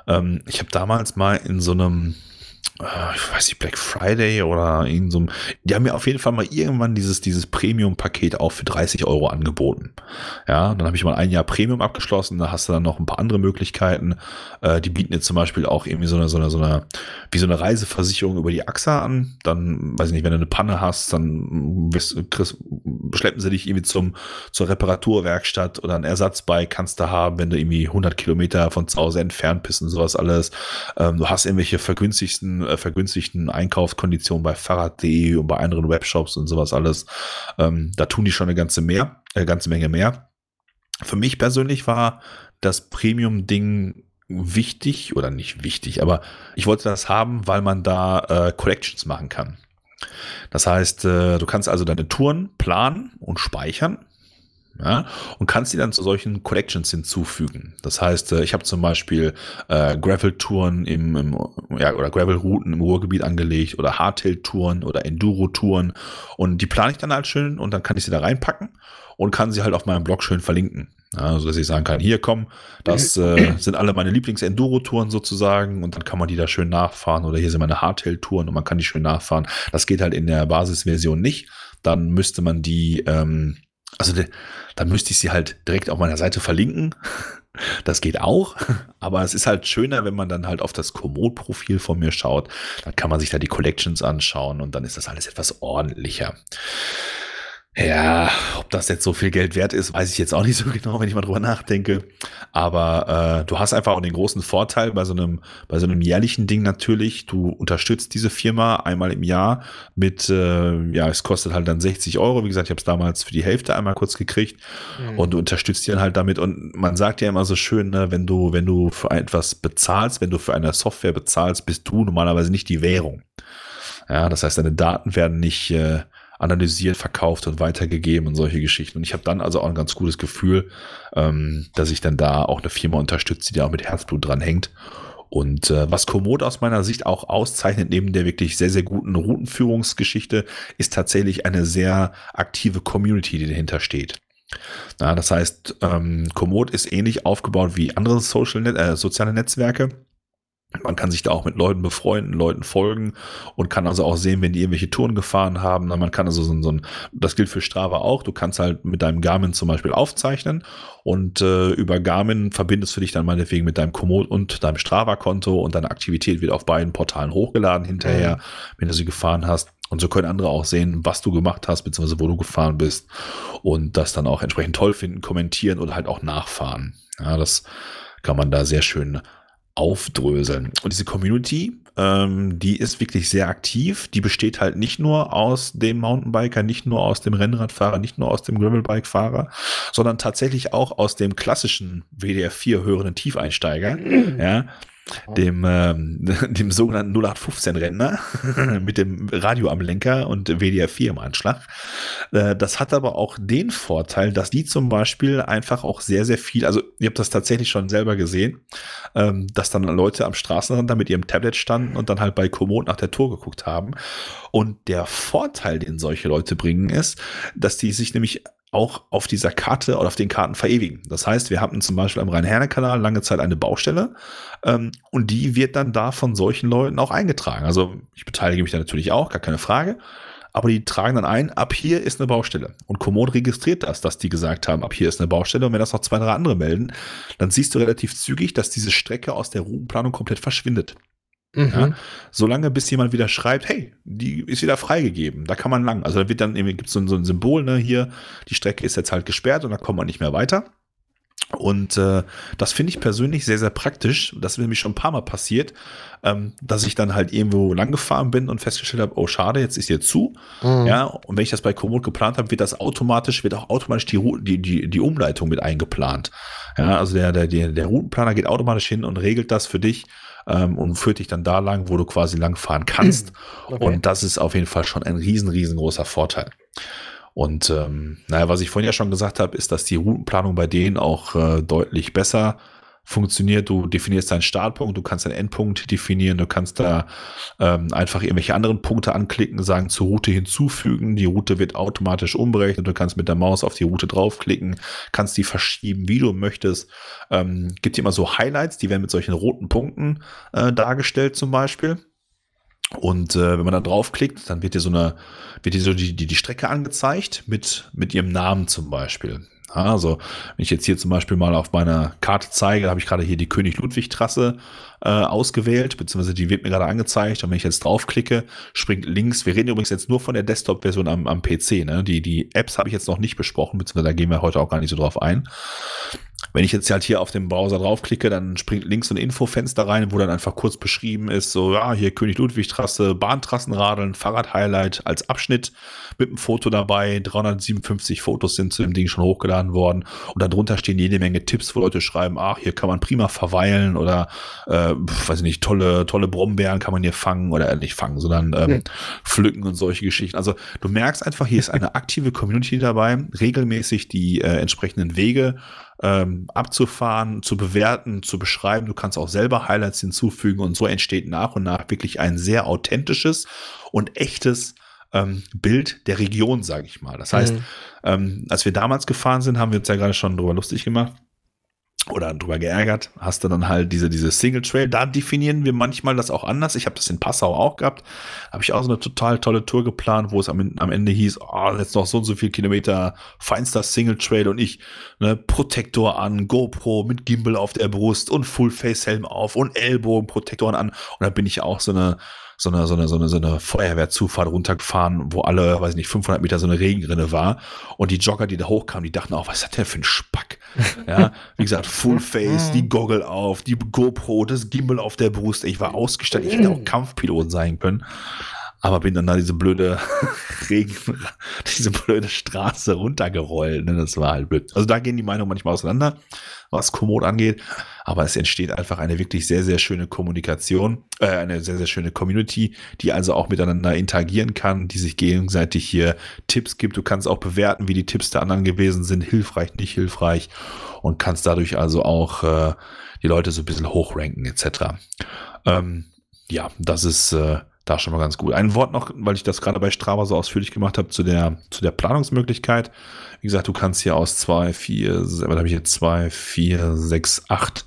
Ähm, ich habe damals mal in so einem ich weiß nicht, Black Friday oder irgend so die haben mir auf jeden Fall mal irgendwann dieses, dieses Premium-Paket auch für 30 Euro angeboten. Ja, dann habe ich mal ein Jahr Premium abgeschlossen, da hast du dann noch ein paar andere Möglichkeiten. Äh, die bieten jetzt zum Beispiel auch irgendwie so eine, so eine, so eine, wie so eine Reiseversicherung über die AXA an. Dann, weiß ich nicht, wenn du eine Panne hast, dann wirst, kriegst, schleppen sie dich irgendwie zum, zur Reparaturwerkstatt oder ein Ersatzbike kannst du haben, wenn du irgendwie 100 Kilometer von zu Hause entfernt bist und sowas alles. Ähm, du hast irgendwelche vergünstigsten äh, vergünstigten Einkaufskonditionen bei Fahrrad.de und bei anderen Webshops und sowas alles. Ähm, da tun die schon eine ganze mehr, eine ganze Menge mehr. Für mich persönlich war das Premium-Ding wichtig oder nicht wichtig, aber ich wollte das haben, weil man da äh, Collections machen kann. Das heißt, äh, du kannst also deine Touren planen und speichern ja, und kannst die dann zu solchen Collections hinzufügen. Das heißt, äh, ich habe zum Beispiel äh, Gravel-Touren im, im, ja, oder Gravel-Routen im Ruhrgebiet angelegt oder Hardtail-Touren oder Enduro-Touren und die plane ich dann halt schön und dann kann ich sie da reinpacken und kann sie halt auf meinem Blog schön verlinken. Ja, so dass ich sagen kann, hier komm, das äh, sind alle meine Lieblings-Enduro-Touren sozusagen und dann kann man die da schön nachfahren oder hier sind meine Hardtail-Touren und man kann die schön nachfahren. Das geht halt in der Basisversion nicht. Dann müsste man die ähm, also dann müsste ich sie halt direkt auf meiner Seite verlinken. Das geht auch, aber es ist halt schöner, wenn man dann halt auf das Komoot-Profil von mir schaut. Dann kann man sich da die Collections anschauen und dann ist das alles etwas ordentlicher. Ja, ob das jetzt so viel Geld wert ist, weiß ich jetzt auch nicht so genau, wenn ich mal drüber nachdenke. Aber äh, du hast einfach auch den großen Vorteil bei so einem, bei so einem jährlichen Ding natürlich. Du unterstützt diese Firma einmal im Jahr mit, äh, ja, es kostet halt dann 60 Euro. Wie gesagt, ich habe es damals für die Hälfte einmal kurz gekriegt mhm. und du unterstützt dann halt damit. Und man sagt ja immer so schön, ne, wenn du, wenn du für etwas bezahlst, wenn du für eine Software bezahlst, bist du normalerweise nicht die Währung. Ja, das heißt, deine Daten werden nicht äh, analysiert, verkauft und weitergegeben und solche Geschichten. Und ich habe dann also auch ein ganz gutes Gefühl, ähm, dass ich dann da auch eine Firma unterstütze, die da auch mit Herzblut dran hängt. Und äh, was Komoot aus meiner Sicht auch auszeichnet, neben der wirklich sehr, sehr guten Routenführungsgeschichte, ist tatsächlich eine sehr aktive Community, die dahinter steht. Na, das heißt, ähm, Komoot ist ähnlich aufgebaut wie andere Social Net äh, soziale Netzwerke. Man kann sich da auch mit Leuten befreunden, Leuten folgen und kann also auch sehen, wenn die irgendwelche Touren gefahren haben. Man kann also so, so ein, das gilt für Strava auch. Du kannst halt mit deinem Garmin zum Beispiel aufzeichnen und äh, über Garmin verbindest du dich dann meinetwegen mit deinem Komoot und deinem Strava-Konto und deine Aktivität wird auf beiden Portalen hochgeladen hinterher, mhm. wenn du sie gefahren hast. Und so können andere auch sehen, was du gemacht hast, beziehungsweise wo du gefahren bist und das dann auch entsprechend toll finden, kommentieren oder halt auch nachfahren. Ja, das kann man da sehr schön aufdröseln. Und diese Community, ähm, die ist wirklich sehr aktiv. Die besteht halt nicht nur aus dem Mountainbiker, nicht nur aus dem Rennradfahrer, nicht nur aus dem Gravelbike-Fahrer, sondern tatsächlich auch aus dem klassischen WDR 4 hörenden Tiefeinsteiger. ja, dem, ähm, dem sogenannten 0815-Rentner mit dem Radio am Lenker und WDR 4 im Anschlag. Äh, das hat aber auch den Vorteil, dass die zum Beispiel einfach auch sehr, sehr viel, also ihr habt das tatsächlich schon selber gesehen, ähm, dass dann Leute am Straßenrand da mit ihrem Tablet standen und dann halt bei Komoot nach der Tour geguckt haben. Und der Vorteil, den solche Leute bringen, ist, dass die sich nämlich auch auf dieser Karte oder auf den Karten verewigen. Das heißt, wir hatten zum Beispiel am Rhein-Herne-Kanal lange Zeit eine Baustelle ähm, und die wird dann da von solchen Leuten auch eingetragen. Also ich beteilige mich da natürlich auch, gar keine Frage. Aber die tragen dann ein, ab hier ist eine Baustelle. Und Komoot registriert das, dass die gesagt haben, ab hier ist eine Baustelle. Und wenn das noch zwei, drei andere melden, dann siehst du relativ zügig, dass diese Strecke aus der Routenplanung komplett verschwindet. Mhm. Ja, solange bis jemand wieder schreibt, hey, die ist wieder freigegeben, da kann man lang. Also da wird dann irgendwie, gibt so, so ein Symbol, ne, hier, die Strecke ist jetzt halt gesperrt und da kommt man nicht mehr weiter. Und äh, das finde ich persönlich sehr, sehr praktisch. Das ist nämlich schon ein paar Mal passiert, ähm, dass ich dann halt irgendwo lang gefahren bin und festgestellt habe, oh schade, jetzt ist hier zu. Mhm. Ja, und wenn ich das bei Komoot geplant habe, wird das automatisch, wird auch automatisch die, die, die, die Umleitung mit eingeplant. Ja, also der, der, der, der Routenplaner geht automatisch hin und regelt das für dich ähm, und führt dich dann da lang, wo du quasi lang fahren kannst. Okay. Und das ist auf jeden Fall schon ein riesen, riesengroßer Vorteil. Und ähm, naja, was ich vorhin ja schon gesagt habe, ist, dass die Routenplanung bei denen auch äh, deutlich besser funktioniert. Du definierst deinen Startpunkt, du kannst deinen Endpunkt definieren, du kannst da ähm, einfach irgendwelche anderen Punkte anklicken, sagen zur Route hinzufügen. Die Route wird automatisch umberechnet. Du kannst mit der Maus auf die Route draufklicken, kannst die verschieben, wie du möchtest. Ähm, gibt immer so Highlights, die werden mit solchen roten Punkten äh, dargestellt zum Beispiel. Und äh, wenn man da draufklickt, dann wird dir so eine, wird dir so die, die, die Strecke angezeigt mit, mit ihrem Namen zum Beispiel. Also, wenn ich jetzt hier zum Beispiel mal auf meiner Karte zeige, habe ich gerade hier die König-Ludwig-Trasse äh, ausgewählt, beziehungsweise die wird mir gerade angezeigt. Und wenn ich jetzt draufklicke, springt links, wir reden übrigens jetzt nur von der Desktop-Version am, am PC, ne? Die, die Apps habe ich jetzt noch nicht besprochen, beziehungsweise da gehen wir heute auch gar nicht so drauf ein. Wenn ich jetzt halt hier auf dem Browser draufklicke, dann springt links so ein Infofenster rein, wo dann einfach kurz beschrieben ist, so, ja, hier König-Ludwig-Trasse, Bahntrassenradeln, Fahrrad-Highlight als Abschnitt mit einem Foto dabei. 357 Fotos sind zu dem Ding schon hochgeladen worden. Und darunter stehen jede Menge Tipps, wo Leute schreiben, ach, hier kann man prima verweilen oder, äh, weiß ich nicht, tolle, tolle Brombeeren kann man hier fangen oder äh, nicht fangen, sondern ähm, mhm. pflücken und solche Geschichten. Also du merkst einfach, hier ist eine aktive Community dabei, regelmäßig die äh, entsprechenden Wege ähm, abzufahren, zu bewerten, zu beschreiben. Du kannst auch selber Highlights hinzufügen und so entsteht nach und nach wirklich ein sehr authentisches und echtes ähm, Bild der Region, sage ich mal. Das heißt, mhm. ähm, als wir damals gefahren sind, haben wir uns ja gerade schon drüber lustig gemacht oder drüber geärgert, hast du dann halt diese, diese Single Trail. Da definieren wir manchmal das auch anders. Ich habe das in Passau auch gehabt. Habe ich auch so eine total tolle Tour geplant, wo es am, am Ende hieß, oh, jetzt noch so und so viel Kilometer feinster Single Trail und ich, ne, Protektor an, GoPro mit Gimbal auf der Brust und Full Face Helm auf und Ellbogenprotektoren an. Und da bin ich auch so eine, so eine, so eine, so eine, so eine Feuerwehrzufahrt runtergefahren, wo alle, weiß nicht, 500 Meter so eine Regenrinne war. Und die Jogger, die da hochkamen, die dachten auch, was das denn für ein Spack? ja, wie gesagt, Full Face, die Goggle auf, die GoPro, das Gimbal auf der Brust. Ich war ausgestattet, ich hätte auch Kampfpilot sein können. Aber bin dann da diese blöde Regen, diese blöde Straße runtergerollt. Ne? Das war halt blöd. Also da gehen die Meinungen manchmal auseinander was Komoot angeht. Aber es entsteht einfach eine wirklich sehr, sehr schöne Kommunikation, äh, eine sehr, sehr schöne Community, die also auch miteinander interagieren kann, die sich gegenseitig hier Tipps gibt. Du kannst auch bewerten, wie die Tipps der anderen gewesen sind, hilfreich, nicht hilfreich und kannst dadurch also auch äh, die Leute so ein bisschen hochranken etc. Ähm, ja, das ist äh, da schon mal ganz gut. Ein Wort noch, weil ich das gerade bei Strava so ausführlich gemacht habe, zu der, zu der Planungsmöglichkeit. Wie gesagt, du kannst hier aus zwei, vier, was habe ich jetzt? Zwei, vier, sechs, acht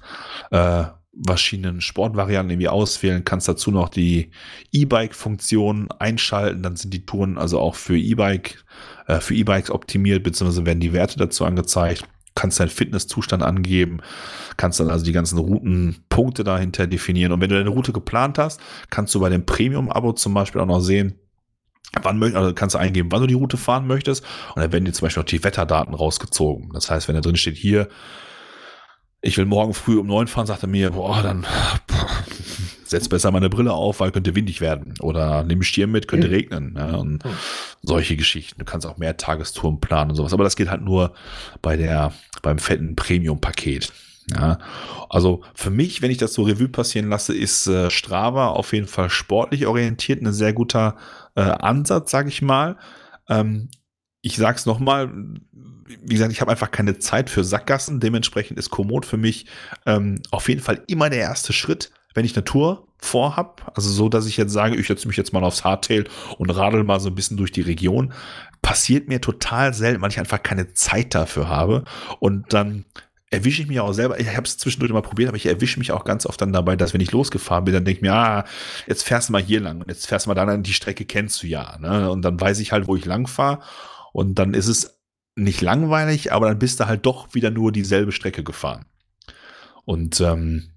äh, verschiedenen Sportvarianten irgendwie auswählen, kannst dazu noch die E-Bike-Funktion einschalten, dann sind die Touren also auch für E-Bike, äh, für E-Bikes optimiert, beziehungsweise werden die Werte dazu angezeigt kannst deinen Fitnesszustand angeben, kannst dann also die ganzen Routenpunkte dahinter definieren. Und wenn du deine Route geplant hast, kannst du bei dem Premium-Abo zum Beispiel auch noch sehen, wann möchtest, also kannst du eingeben, wann du die Route fahren möchtest. Und dann werden dir zum Beispiel auch die Wetterdaten rausgezogen. Das heißt, wenn da drin steht hier, ich will morgen früh um neun fahren, sagt er mir, boah, dann setz besser meine Brille auf, weil könnte windig werden. Oder nimm Stirn mit, könnte mhm. regnen. Ja, und mhm. solche Geschichten. Du kannst auch mehr Tagestouren planen und sowas. Aber das geht halt nur bei der, beim fetten Premium-Paket. Ja, also für mich, wenn ich das so Revue passieren lasse, ist äh, Strava auf jeden Fall sportlich orientiert, ein sehr guter äh, Ansatz, sage ich mal. Ähm, ich sage es nochmal, wie gesagt, ich habe einfach keine Zeit für Sackgassen. Dementsprechend ist Komoot für mich ähm, auf jeden Fall immer der erste Schritt, wenn ich eine Tour vorhab. Also so, dass ich jetzt sage, ich setze mich jetzt mal aufs Hardtail und radel mal so ein bisschen durch die Region. Passiert mir total selten, weil ich einfach keine Zeit dafür habe. Und dann erwische ich mich auch selber, ich habe es zwischendurch mal probiert, aber ich erwische mich auch ganz oft dann dabei, dass wenn ich losgefahren bin, dann denke ich mir, ah, jetzt fährst du mal hier lang und jetzt fährst du mal dann, die Strecke kennst du ja. Ne? Und dann weiß ich halt, wo ich lang fahre und dann ist es nicht langweilig, aber dann bist du halt doch wieder nur dieselbe Strecke gefahren. Und ähm,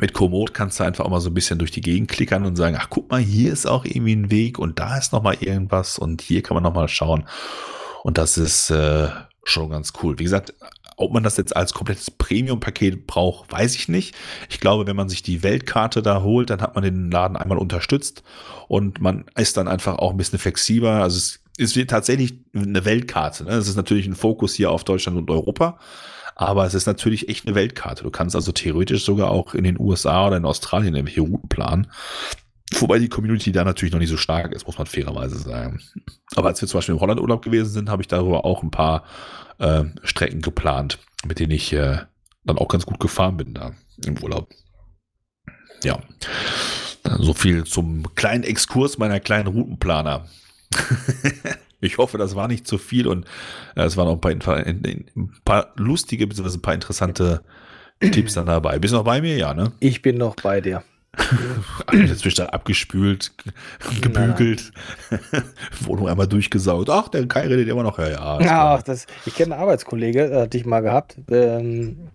mit Komoot kannst du einfach auch mal so ein bisschen durch die Gegend klickern und sagen, ach guck mal, hier ist auch irgendwie ein Weg und da ist noch mal irgendwas und hier kann man noch mal schauen. Und das ist äh, schon ganz cool. Wie gesagt, ob man das jetzt als komplettes Premium-Paket braucht, weiß ich nicht. Ich glaube, wenn man sich die Weltkarte da holt, dann hat man den Laden einmal unterstützt und man ist dann einfach auch ein bisschen flexibler. Also es ist tatsächlich eine Weltkarte. Ne? Es ist natürlich ein Fokus hier auf Deutschland und Europa. Aber es ist natürlich echt eine Weltkarte. Du kannst also theoretisch sogar auch in den USA oder in Australien irgendwelche Routen planen. Wobei die Community da natürlich noch nicht so stark ist, muss man fairerweise sagen. Aber als wir zum Beispiel im Holland Urlaub gewesen sind, habe ich darüber auch ein paar äh, Strecken geplant, mit denen ich äh, dann auch ganz gut gefahren bin da im Urlaub. Ja, so viel zum kleinen Exkurs meiner kleinen Routenplaner. ich hoffe, das war nicht zu viel und äh, es waren auch ein paar, ein paar lustige bzw. ein paar interessante Tipps dann dabei. Bist du noch bei mir? Ja, ne? Ich bin noch bei dir. Inzwischen abgespült, gebügelt, Wohnung einmal durchgesaugt. Ach, der Kai redet immer noch. Ja, ja. Ach, das, ich kenne einen Arbeitskollege, hatte ich mal gehabt. Ähm,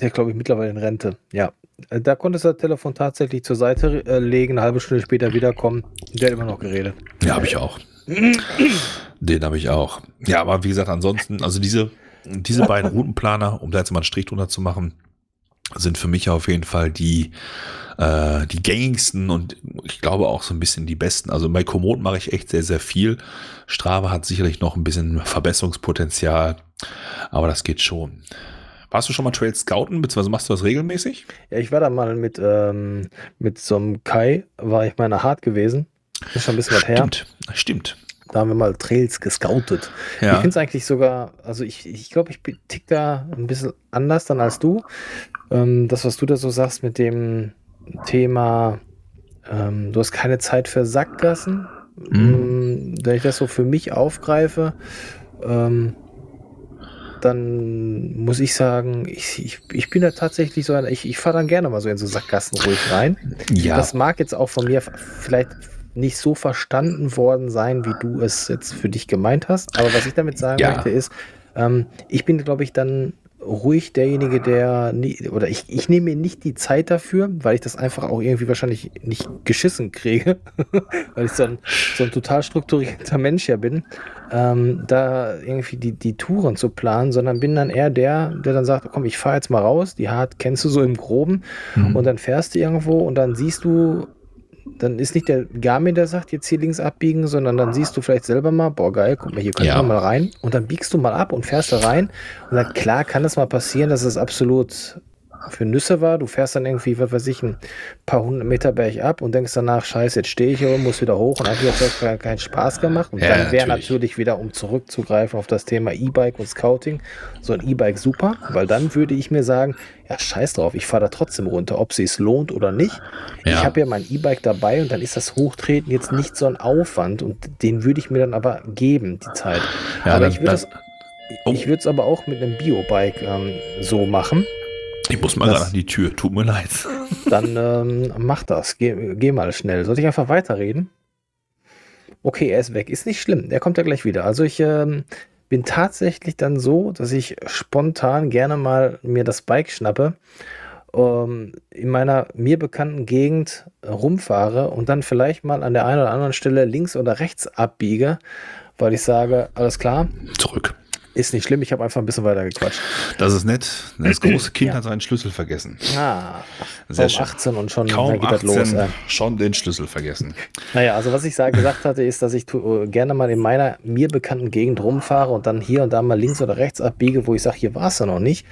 der, glaube ich, mittlerweile in Rente. Ja. Äh, da konnte das Telefon tatsächlich zur Seite äh, legen, eine halbe Stunde später wiederkommen. Der hat immer noch geredet. Ja, habe ich auch. Den habe ich auch. Ja, aber wie gesagt, ansonsten, also diese, diese beiden Routenplaner, um da jetzt mal einen Strich drunter zu machen, sind für mich auf jeden Fall die, äh, die gängigsten und ich glaube auch so ein bisschen die besten. Also bei Komoot mache ich echt sehr, sehr viel. Strava hat sicherlich noch ein bisschen Verbesserungspotenzial, aber das geht schon. Warst du schon mal Trail Scouten, beziehungsweise machst du das regelmäßig? Ja, ich war da mal mit, ähm, mit so einem Kai, war ich mal in der Hart gewesen. Ist schon ein bisschen was her. Stimmt, stimmt. Da haben wir mal Trails gescoutet. Ja. Ich finde es eigentlich sogar, also ich, ich glaube, ich tick da ein bisschen anders dann als du. Ähm, das, was du da so sagst mit dem Thema, ähm, du hast keine Zeit für Sackgassen. Mhm. Ähm, wenn ich das so für mich aufgreife, ähm, dann muss ich sagen, ich, ich, ich bin da tatsächlich so ein, ich, ich fahre dann gerne mal so in so Sackgassen ruhig rein. Ja. Das mag jetzt auch von mir vielleicht nicht so verstanden worden sein, wie du es jetzt für dich gemeint hast. Aber was ich damit sagen ja. möchte, ist, ähm, ich bin, glaube ich, dann ruhig derjenige, der nie, oder ich, ich nehme mir nicht die Zeit dafür, weil ich das einfach auch irgendwie wahrscheinlich nicht geschissen kriege, weil ich so ein, so ein total strukturierter Mensch ja bin, ähm, da irgendwie die, die Touren zu planen, sondern bin dann eher der, der dann sagt, komm, ich fahre jetzt mal raus, die Hart kennst du so im Groben mhm. und dann fährst du irgendwo und dann siehst du dann ist nicht der Garmin, der sagt, jetzt hier links abbiegen, sondern dann siehst du vielleicht selber mal, boah, geil, guck mal, hier können ja. wir mal rein. Und dann biegst du mal ab und fährst da rein. Und dann, klar, kann es mal passieren, dass es absolut für Nüsse war. Du fährst dann irgendwie, was weiß ich, ein paar hundert Meter bergab und denkst danach, scheiße, jetzt stehe ich hier und muss wieder hoch und hat jetzt keinen Spaß gemacht. Und ja, dann wäre natürlich. natürlich wieder, um zurückzugreifen auf das Thema E-Bike und Scouting, so ein E-Bike super, weil dann würde ich mir sagen, ja, scheiß drauf, ich fahre da trotzdem runter, ob es lohnt oder nicht. Ja. Ich habe ja mein E-Bike dabei und dann ist das Hochtreten jetzt nicht so ein Aufwand und den würde ich mir dann aber geben, die Zeit. Ja, aber dann, ich würde es oh. aber auch mit einem Biobike ähm, so machen. Ich muss mal das, an die Tür, tut mir leid. Dann ähm, mach das, geh, geh mal schnell. Soll ich einfach weiterreden? Okay, er ist weg. Ist nicht schlimm, er kommt ja gleich wieder. Also ich ähm, bin tatsächlich dann so, dass ich spontan gerne mal mir das Bike schnappe, ähm, in meiner mir bekannten Gegend rumfahre und dann vielleicht mal an der einen oder anderen Stelle links oder rechts abbiege, weil ich sage, alles klar. Zurück. Ist nicht schlimm, ich habe einfach ein bisschen weiter gequatscht. Das ist nett. Das große Kind ja. hat seinen Schlüssel vergessen. Ah, Sehr schön. 18 und schon Kaum geht 18, los. Äh. Schon den Schlüssel vergessen. Naja, also was ich gesagt hatte, ist, dass ich äh, gerne mal in meiner mir bekannten Gegend rumfahre und dann hier und da mal links oder rechts abbiege, wo ich sage, hier war es ja noch nicht.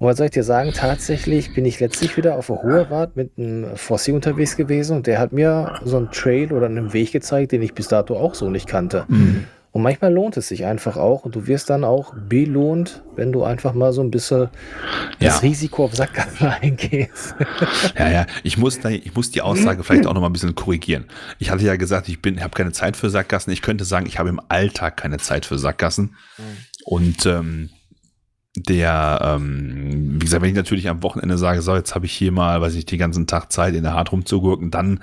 Und was soll ich dir sagen? Tatsächlich bin ich letztlich wieder auf der Hohe Wart mit einem Fossi unterwegs gewesen und der hat mir so einen Trail oder einen Weg gezeigt, den ich bis dato auch so nicht kannte. Mhm. Und manchmal lohnt es sich einfach auch und du wirst dann auch belohnt, wenn du einfach mal so ein bisschen Ja. das Risiko auf Sackgasse eingehst. Ja, ja, ich muss, da, ich muss die Aussage vielleicht auch noch mal ein bisschen korrigieren. Ich hatte ja gesagt, ich bin, habe keine Zeit für Sackgassen. Ich könnte sagen, ich habe im Alltag keine Zeit für Sackgassen. Und ähm, der, ähm, wie gesagt, wenn ich natürlich am Wochenende sage, so, jetzt habe ich hier mal, weiß ich, den ganzen Tag Zeit, in der Hart rumzugurken, dann,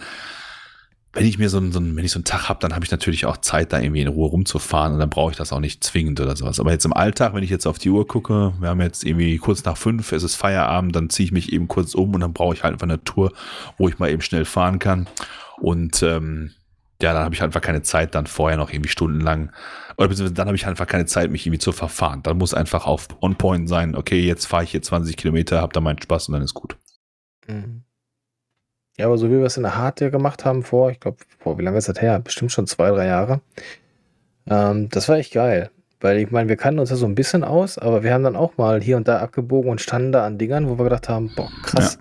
wenn ich mir so einen, so wenn ich so einen Tag habe, dann habe ich natürlich auch Zeit, da irgendwie in Ruhe rumzufahren und dann brauche ich das auch nicht zwingend oder sowas. Aber jetzt im Alltag, wenn ich jetzt auf die Uhr gucke, wir haben jetzt irgendwie kurz nach fünf, es ist Feierabend, dann ziehe ich mich eben kurz um und dann brauche ich halt einfach eine Tour, wo ich mal eben schnell fahren kann. Und ähm, ja, dann habe ich einfach keine Zeit, dann vorher noch irgendwie stundenlang, oder beziehungsweise dann habe ich einfach keine Zeit, mich irgendwie zu verfahren. Dann muss einfach auf On-Point sein, okay, jetzt fahre ich hier 20 Kilometer, habe da meinen Spaß und dann ist gut. Mhm. Ja, aber so wie wir es in der Hard ja gemacht haben vor, ich glaube, vor wie lange ist das her? Bestimmt schon zwei, drei Jahre. Ähm, das war echt geil. Weil ich meine, wir kannten uns ja so ein bisschen aus, aber wir haben dann auch mal hier und da abgebogen und standen da an Dingern, wo wir gedacht haben, boah, krass.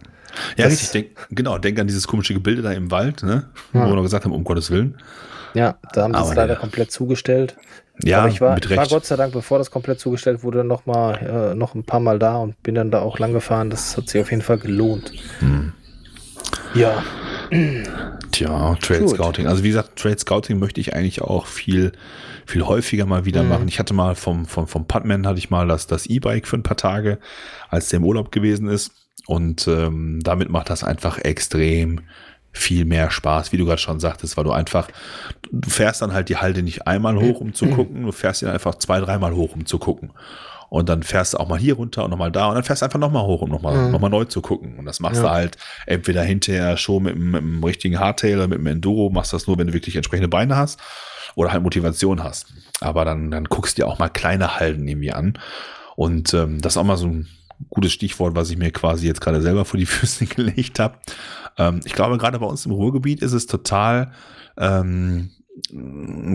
Ja, Das- richtig, denk, genau, denk an dieses komische Gebilde da im Wald, ne? Ja. Wo wir noch gesagt haben, um Gottes Willen. Ja, da haben sie es leider ja. komplett zugestellt. Ja, aber ich war, ich war. Gott sei Dank, bevor das komplett zugestellt wurde, noch mal äh, noch ein paar Mal da und bin dann da auch lang gefahren. Das hat sich auf jeden Fall gelohnt. Hm. Ja, Tja, Trade Gut. Scouting. Also wie gesagt, Trade Scouting möchte ich eigentlich auch viel, viel häufiger mal wieder Mhm. machen. Ich hatte mal vom, vom, vom Putman hatte ich mal das, das E-Bike für ein paar Tage, als der im Urlaub gewesen ist. Und ähm, damit macht das einfach extrem viel mehr Spaß, wie du gerade schon sagtest, weil du einfach, du fährst dann halt die Halde nicht einmal hoch, um zu gucken, du fährst ihn einfach zwei, dreimal hoch, um zu gucken. Und dann fährst du auch mal hier runter und nochmal da und dann fährst du einfach nochmal hoch, um nochmal Mhm. noch mal neu zu gucken. Und das machst Ja. du halt entweder hinterher schon mit, dem- mit dem richtigen Hardtail oder mit dem Enduro, machst das nur, wenn du wirklich entsprechende Beine hast oder halt Motivation hast. Aber dann, dann guckst du dir auch mal kleine Halden irgendwie an. Und ähm, das ist auch mal so ein gutes Stichwort, was ich mir quasi jetzt gerade selber vor die Füße gelegt habe. Ähm, ich glaube, gerade bei uns im Ruhrgebiet ist es total ähm,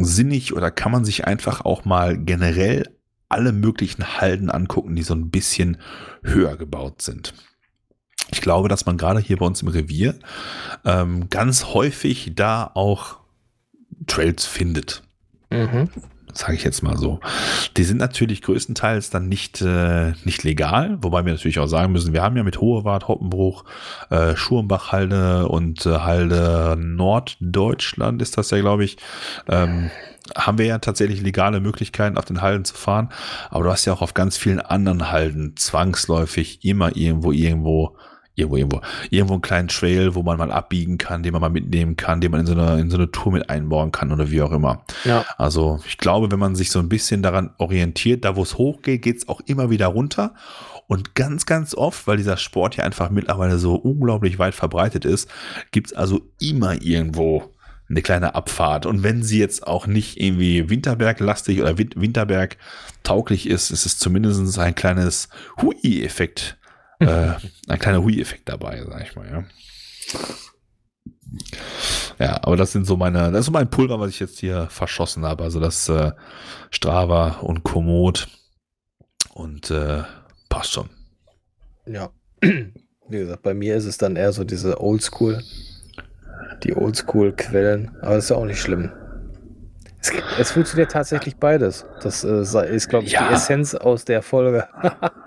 sinnig oder kann man sich einfach auch mal generell alle möglichen Halden angucken, die so ein bisschen höher gebaut sind. Ich glaube, dass man gerade hier bei uns im Revier ähm, ganz häufig da auch Trails findet mhm. Sage ich jetzt mal so. Die sind natürlich größtenteils dann nicht, äh, nicht legal, wobei wir natürlich auch sagen müssen, wir haben ja mit Hohewart, Hoppenbruch, äh, Schurmbach-Halde und äh, Halde Norddeutschland ist das ja, glaube ich, ähm, haben wir ja tatsächlich legale Möglichkeiten, auf den Halden zu fahren. Aber du hast ja auch auf ganz vielen anderen Halden zwangsläufig immer irgendwo, irgendwo irgendwo, irgendwo, irgendwo einen kleinen Trail, wo man mal abbiegen kann, den man mal mitnehmen kann, den man in so eine, in so eine Tour mit einbauen kann oder wie auch immer. Ja, Also ich glaube, wenn man sich so ein bisschen daran orientiert, da wo es hochgeht, geht es auch immer wieder runter. Und ganz, ganz oft, weil dieser Sport ja einfach mittlerweile so unglaublich weit verbreitet ist, gibt es also immer irgendwo eine kleine Abfahrt. Und wenn sie jetzt auch nicht irgendwie Winterberg-lastig oder Win- Winterberg-tauglich ist, ist es zumindest ein kleines Hui-Effekt, äh, ein kleiner Hui-Effekt dabei, sag ich mal, ja. Ja, aber das sind so meine, das ist so mein Pulver, was ich jetzt hier verschossen habe. Also das äh, Strava und Komoot und äh, passt schon. ja. Wie gesagt, bei mir ist es dann eher so diese Oldschool, die Oldschool-Quellen, aber das ist ja auch nicht schlimm. Es, es funktioniert tatsächlich beides. Das äh, ist, glaube ich, Ja. die Essenz aus der Folge.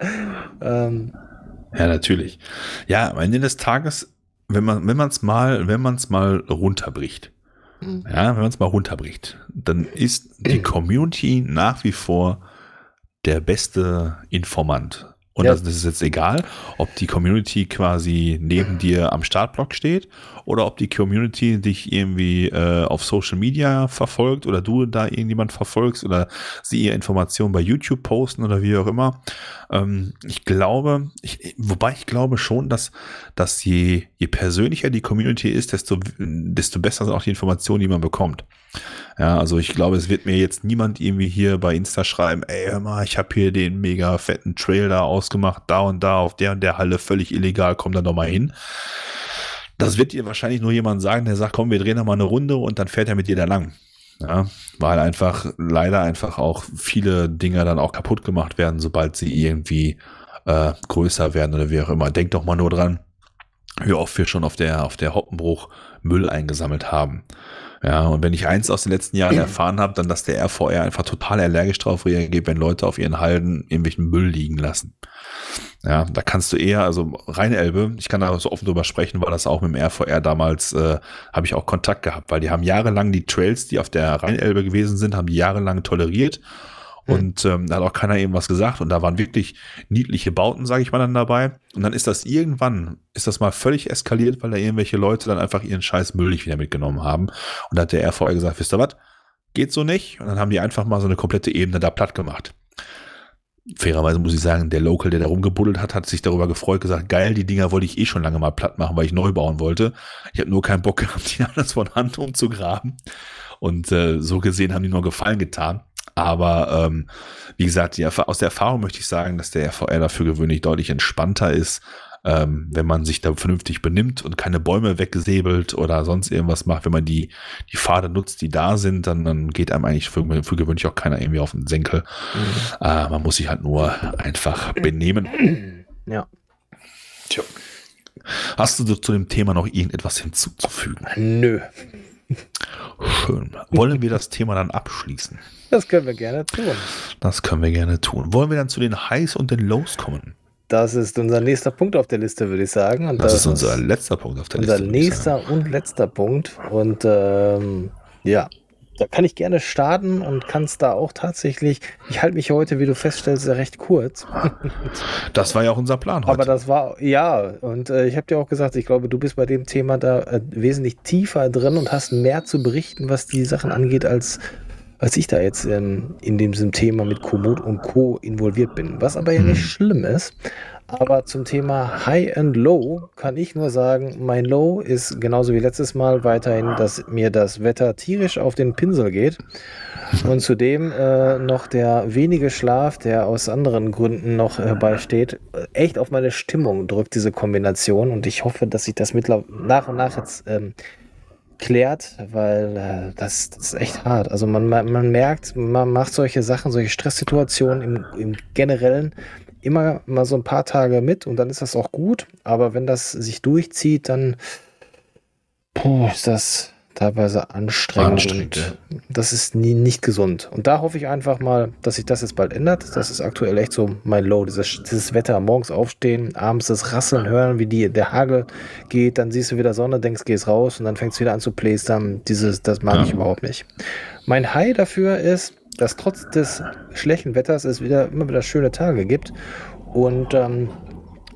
ähm, Ja, natürlich. Ja, am Ende des Tages, wenn man, wenn man es mal, wenn man es mal runterbricht, ja, wenn man es mal runterbricht, dann ist die Community nach wie vor der beste Informant. Und Ja. das, das ist jetzt egal, ob die Community quasi neben dir am Startblock steht oder ob die Community dich irgendwie äh, auf Social Media verfolgt oder du da irgendjemand verfolgst oder sie ihr Informationen bei YouTube posten oder wie auch immer. Ähm, ich glaube, ich, wobei ich glaube schon, dass, dass je, je persönlicher die Community ist, desto, desto besser sind auch die Informationen, die man bekommt. Ja, also ich glaube, es wird mir jetzt niemand irgendwie hier bei Insta schreiben, ey, hör mal, ich habe hier den mega fetten Trail da ausgemacht, da und da, auf der und der Halle, völlig illegal, komm da doch mal hin. Das wird dir wahrscheinlich nur jemand sagen, der sagt, komm, wir drehen da mal eine Runde und dann fährt er mit dir da lang. Ja, weil einfach leider einfach auch viele Dinger dann auch kaputt gemacht werden, sobald sie irgendwie äh, größer werden oder wie auch immer. Denk doch mal nur dran, wie oft wir schon auf der, auf der Hoppenbruch Müll eingesammelt haben. Ja, und wenn ich eins aus den letzten Jahren erfahren habe, dann, dass der RVR einfach total allergisch darauf reagiert, wenn Leute auf ihren Halden irgendwelchen Müll liegen lassen. Ja, da kannst du eher, also Rheinelbe, ich kann da so offen drüber sprechen, weil das auch mit dem RVR damals, äh, habe ich auch Kontakt gehabt, weil die haben jahrelang die Trails, die auf der Rheinelbe gewesen sind, haben die jahrelang toleriert hm. Und ähm, da hat auch keiner eben was gesagt. Und da waren wirklich niedliche Bauten, sage ich mal, dann dabei. Und dann ist das irgendwann, ist das mal völlig eskaliert, weil da irgendwelche Leute dann einfach ihren scheiß Müll nicht wieder mitgenommen haben. Und da hat der RVR gesagt, wisst ihr was, geht so nicht. Und dann haben die einfach mal so eine komplette Ebene da platt gemacht. Fairerweise muss ich sagen, der Local, der da rumgebuddelt hat, hat sich darüber gefreut, gesagt, geil, die Dinger wollte ich eh schon lange mal platt machen, weil ich neu bauen wollte. Ich habe nur keinen Bock gehabt, die alles von Hand umzugraben. Und äh, so gesehen haben die nur Gefallen getan. Aber ähm, wie gesagt, die, aus der Erfahrung möchte ich sagen, dass der RVR dafür gewöhnlich deutlich entspannter ist, ähm, wenn man sich da vernünftig benimmt und keine Bäume weggesäbelt oder sonst irgendwas macht. Wenn man die, die Pfade nutzt, die da sind, dann, dann geht einem eigentlich für, für gewöhnlich auch keiner irgendwie auf den Senkel. Mhm. Äh, man muss sich halt nur einfach benehmen. Ja. Tja. Hast du zu dem Thema noch irgendetwas hinzuzufügen? Nö. Schön. Wollen wir das Thema dann abschließen? Das können wir gerne tun. Das können wir gerne tun. Wollen wir dann zu den Highs und den Lows kommen? Das ist unser nächster Punkt auf der Liste, würde ich sagen. Und das, das ist unser letzter Punkt auf der unser Liste. Unser nächster und letzter Punkt. Und ähm, ja, da kann ich gerne starten und kann es da auch tatsächlich. Ich halte mich heute, wie du feststellst, recht kurz. das war ja auch unser Plan heute. Aber das war, ja, und äh, ich habe dir auch gesagt, ich glaube, du bist bei dem Thema da äh, wesentlich tiefer drin und hast mehr zu berichten, was die Sachen angeht, als als ich da jetzt ähm, in diesem Thema mit Komoot und Co. involviert bin. Was aber ja nicht mhm. schlimm ist. Aber zum Thema High and Low kann ich nur sagen, mein Low ist genauso wie letztes Mal weiterhin, dass mir das Wetter tierisch auf den Pinsel geht. Und zudem äh, noch der wenige Schlaf, der aus anderen Gründen noch herbeisteht, äh, echt auf meine Stimmung drückt diese Kombination. Und ich hoffe, dass sich das nach und nach jetzt ähm, klärt, weil äh, das, das, ist echt hart. Also man, man, man, merkt, man macht solche Sachen, solche Stresssituationen im, im Generellen immer mal so ein paar Tage mit und dann ist das auch gut. Aber wenn das sich durchzieht, dann puh, ist das teilweise anstrengend. anstrengend. das ist nie, nicht gesund. Und da hoffe ich einfach mal, dass sich das jetzt bald ändert. Das ist aktuell echt so mein Low. Dieses, dieses Wetter, morgens aufstehen, abends das Rasseln hören, wie die, der Hagel geht, dann siehst du wieder Sonne, denkst, gehst raus und dann fängst du wieder an zu plästern. Dieses, das mag ja. ich überhaupt nicht. Mein High dafür ist, dass trotz des schlechten Wetters es wieder immer wieder schöne Tage gibt und ähm,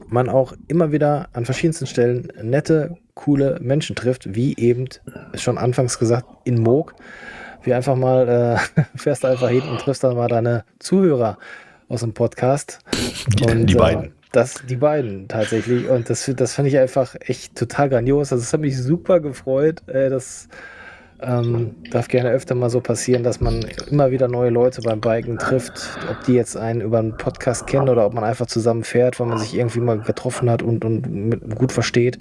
man auch immer wieder an verschiedensten Stellen nette, coole Menschen trifft, wie eben schon anfangs gesagt in Moog. Wie einfach mal äh, fährst einfach hin und triffst dann mal deine Zuhörer aus dem Podcast. Die, und, die beiden. Äh, das, die beiden tatsächlich. Und das, das fand ich einfach echt total grandios. Also, es hat mich super gefreut. Äh, das ähm, darf gerne öfter mal so passieren, dass man immer wieder neue Leute beim Biken trifft, ob die jetzt einen über einen Podcast kennen oder ob man einfach zusammen fährt, weil man sich irgendwie mal getroffen hat und, und gut versteht.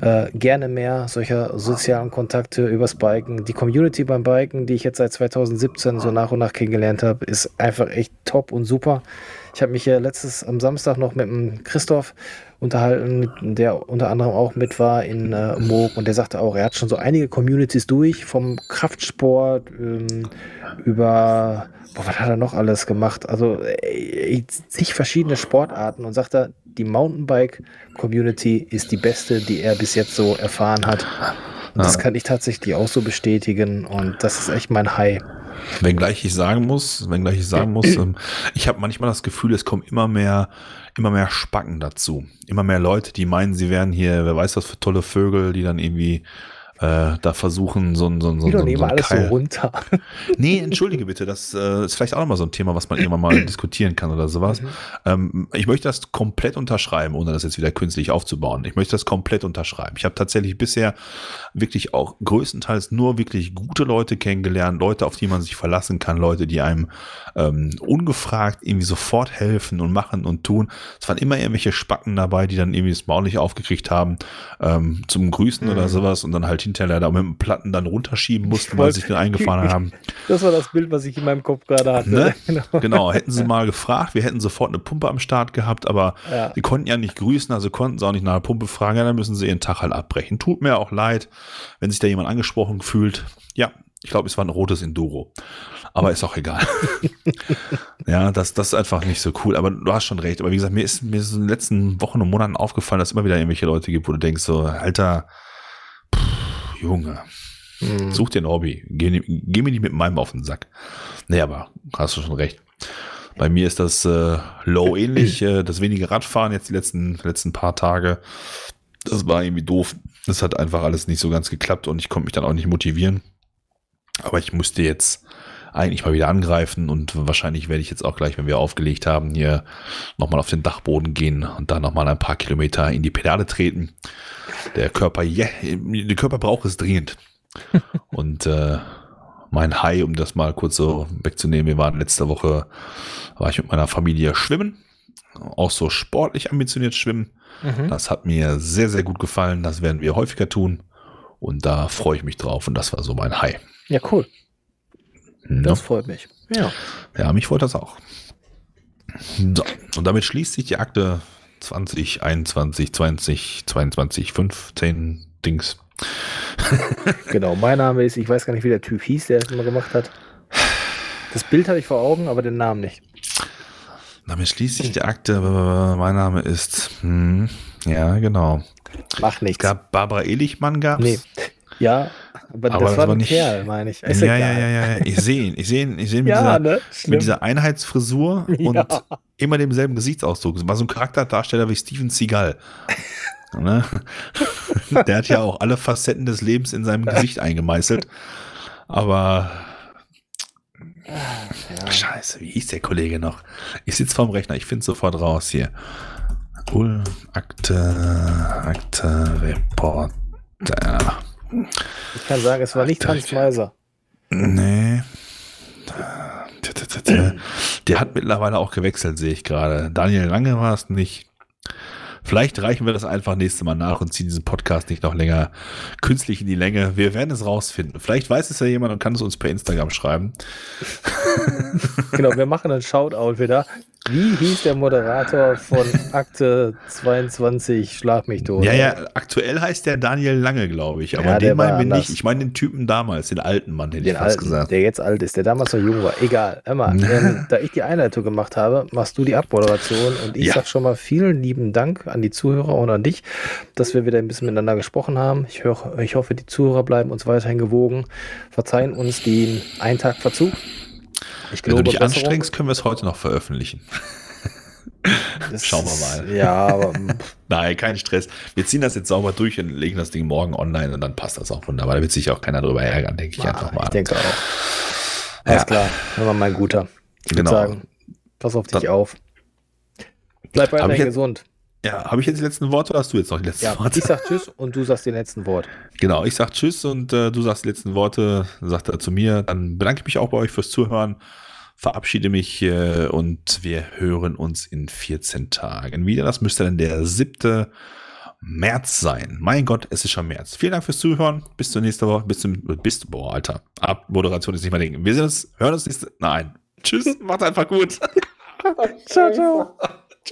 Äh, gerne mehr solcher sozialen Kontakte übers Biken. Die Community beim Biken, die ich jetzt seit 2017 so nach und nach kennengelernt habe, ist einfach echt top und super. Ich habe mich ja letztes am Samstag noch mit dem Christoph unterhalten, der unter anderem auch mit war in äh, Moog und der sagte auch, er hat schon so einige Communities durch, vom Kraftsport ähm, über, boah, was hat er noch alles gemacht? Also äh, zig verschiedene Sportarten und sagt er, die Mountainbike-Community ist die beste, die er bis jetzt so erfahren hat. Und das kann ich tatsächlich auch so bestätigen und das ist echt mein High. Wenngleich ich sagen muss, wenngleich ich sagen muss, ähm, ich habe manchmal das Gefühl, es kommen immer mehr immer mehr Spacken dazu. Immer mehr Leute, die meinen, sie wären hier, wer weiß was für tolle Vögel, die dann irgendwie äh, da versuchen, so ein so so, so, so alles Keil. so runter. Nee, entschuldige bitte, das äh, ist vielleicht auch nochmal so ein Thema, was man irgendwann mal diskutieren kann oder sowas. Mhm. Ähm, ich möchte das komplett unterschreiben, ohne das jetzt wieder künstlich aufzubauen. Ich möchte das komplett unterschreiben. Ich habe tatsächlich bisher wirklich auch größtenteils nur wirklich gute Leute kennengelernt, Leute, auf die man sich verlassen kann, Leute, die einem ähm, ungefragt irgendwie sofort helfen und machen und tun. Es waren immer irgendwelche Spacken dabei, die dann irgendwie das Maul nicht aufgekriegt haben, ähm, zum Grüßen mhm. oder sowas und dann halt Brötchenteller da mit dem Platten dann runterschieben mussten, weil sie sich den eingefahren haben. Das war das Bild, was ich in meinem Kopf gerade hatte. Ne? Genau. genau. hätten sie mal gefragt, wir hätten sofort eine Pumpe am Start gehabt, aber ja. sie konnten ja nicht grüßen, also konnten sie auch nicht nach der Pumpe fragen, ja, dann müssen sie ihren Tag halt abbrechen. Tut mir auch leid, wenn sich da jemand angesprochen fühlt. Ja, ich glaube, es war ein rotes Enduro. Aber ist auch egal. ja, das, das ist einfach nicht so cool. Aber du hast schon recht. Aber wie gesagt, mir ist mir ist in den letzten Wochen und Monaten aufgefallen, dass es immer wieder irgendwelche Leute gibt, wo du denkst, so, Alter, Junge, hm. such dir ein Hobby. Geh, geh, mir nicht mit meinem auf den Sack. Nee, aber hast du schon recht. Bei mir ist das äh, low ähnlich. Äh, das wenige Radfahren jetzt die letzten, letzten paar Tage. Das war irgendwie doof. Das hat einfach alles nicht so ganz geklappt und ich konnte mich dann auch nicht motivieren. Aber ich musste jetzt eigentlich mal wieder angreifen und wahrscheinlich werde ich jetzt auch gleich, wenn wir aufgelegt haben, hier nochmal auf den Dachboden gehen und da nochmal ein paar Kilometer in die Pedale treten. Der Körper, yeah, der Körper braucht es dringend. und äh, mein High, um das mal kurz so wegzunehmen, wir waren letzte Woche, war ich mit meiner Familie schwimmen, auch so sportlich ambitioniert schwimmen. Mhm. Das hat mir sehr, sehr gut gefallen. Das werden wir häufiger tun. Und da freue ich mich drauf. Und das war so mein High. Ja, cool. Das no. freut mich. Ja. Ja, mich freut das auch. So, und damit schließt sich die Akte 20, 21, 20, 22, 15 Dings. genau, mein Name ist, ich weiß gar nicht, wie der Typ hieß, der es immer gemacht hat. Das Bild habe ich vor Augen, aber den Namen nicht. Damit schließt sich die Akte. Mein Name ist, hm, ja, genau. Mach nichts. Es gab Barbara Elichmann, gab es. Nee. Ja, aber, aber das, war ein nicht, Kerl, meine ich. Ist ja, ja, ja, ja, Ich sehe ihn. Ich sehe ihn, ich seh ihn mit, ja, dieser, ne? mit dieser Einheitsfrisur ja. und immer demselben Gesichtsausdruck. Das war so ein Charakterdarsteller wie Steven Seagal. ne? Der hat ja auch alle Facetten des Lebens in seinem Gesicht eingemeißelt. Aber ja. Scheiße, wie hieß der Kollege noch? Ich sitze vorm Rechner, ich finde sofort raus hier. Ulm, Akte, Akte, Reporter. Ich kann sagen, es war nicht Hans Meiser. Nee. Der hat mittlerweile auch gewechselt, sehe ich gerade. Daniel Lange war es nicht. Vielleicht reichen wir das einfach nächste Mal nach und ziehen diesen Podcast nicht noch länger künstlich in die Länge. Wir werden es rausfinden. Vielleicht weiß es ja jemand und kann es uns per Instagram schreiben. genau, wir machen einen Shoutout wieder. Wie hieß der Moderator von Akte 22 Schlag mich tot? Ja, ja, aktuell heißt der Daniel Lange, glaube ich. Aber ja, den meinen wir nicht. Ich meine den Typen damals, den alten Mann, hätte den ich fast alten, gesagt. Der jetzt alt ist, der damals noch jung war. Egal. Mal, ähm, da ich die Einleitung gemacht habe, machst du die Abmoderation und ich ja. sag schon mal vielen lieben Dank an die Zuhörer und an dich, dass wir wieder ein bisschen miteinander gesprochen haben. Ich, hör, ich hoffe, die Zuhörer bleiben uns weiterhin gewogen. Verzeihen uns den einen Tag Verzug. Ich Wenn du dich Besserung. anstrengst, können wir es heute noch veröffentlichen. Das Schauen wir mal. Ja, aber. Nein, kein Stress. Wir ziehen das jetzt sauber durch und legen das Ding morgen online und dann passt das auch wunderbar. Da wird sich auch keiner drüber ärgern, denke ich ja, einfach mal. Ich denke auch. Alles ja. klar. Hör mal, mein Guter. Ich genau. würde sagen, pass auf dich dann, auf. Bleib weiterhin gesund. Ja, habe ich jetzt die letzten Worte oder hast du jetzt noch die letzten ja, Worte? Ich sag Tschüss und du sagst die letzten Worte. Genau, ich sag Tschüss und äh, du sagst die letzten Worte, sagt er zu mir. Dann bedanke ich mich auch bei euch fürs Zuhören, verabschiede mich äh, und wir hören uns in 14 Tagen wieder. Das müsste dann der 7. März sein. Mein Gott, es ist schon März. Vielen Dank fürs Zuhören. Bis zur nächsten Woche. Bis zum, bis, boah, Alter. Abmoderation ist nicht mehr Ding. Wir sehen uns, hören uns nächste, nein. Tschüss, macht einfach gut. ciao, ciao.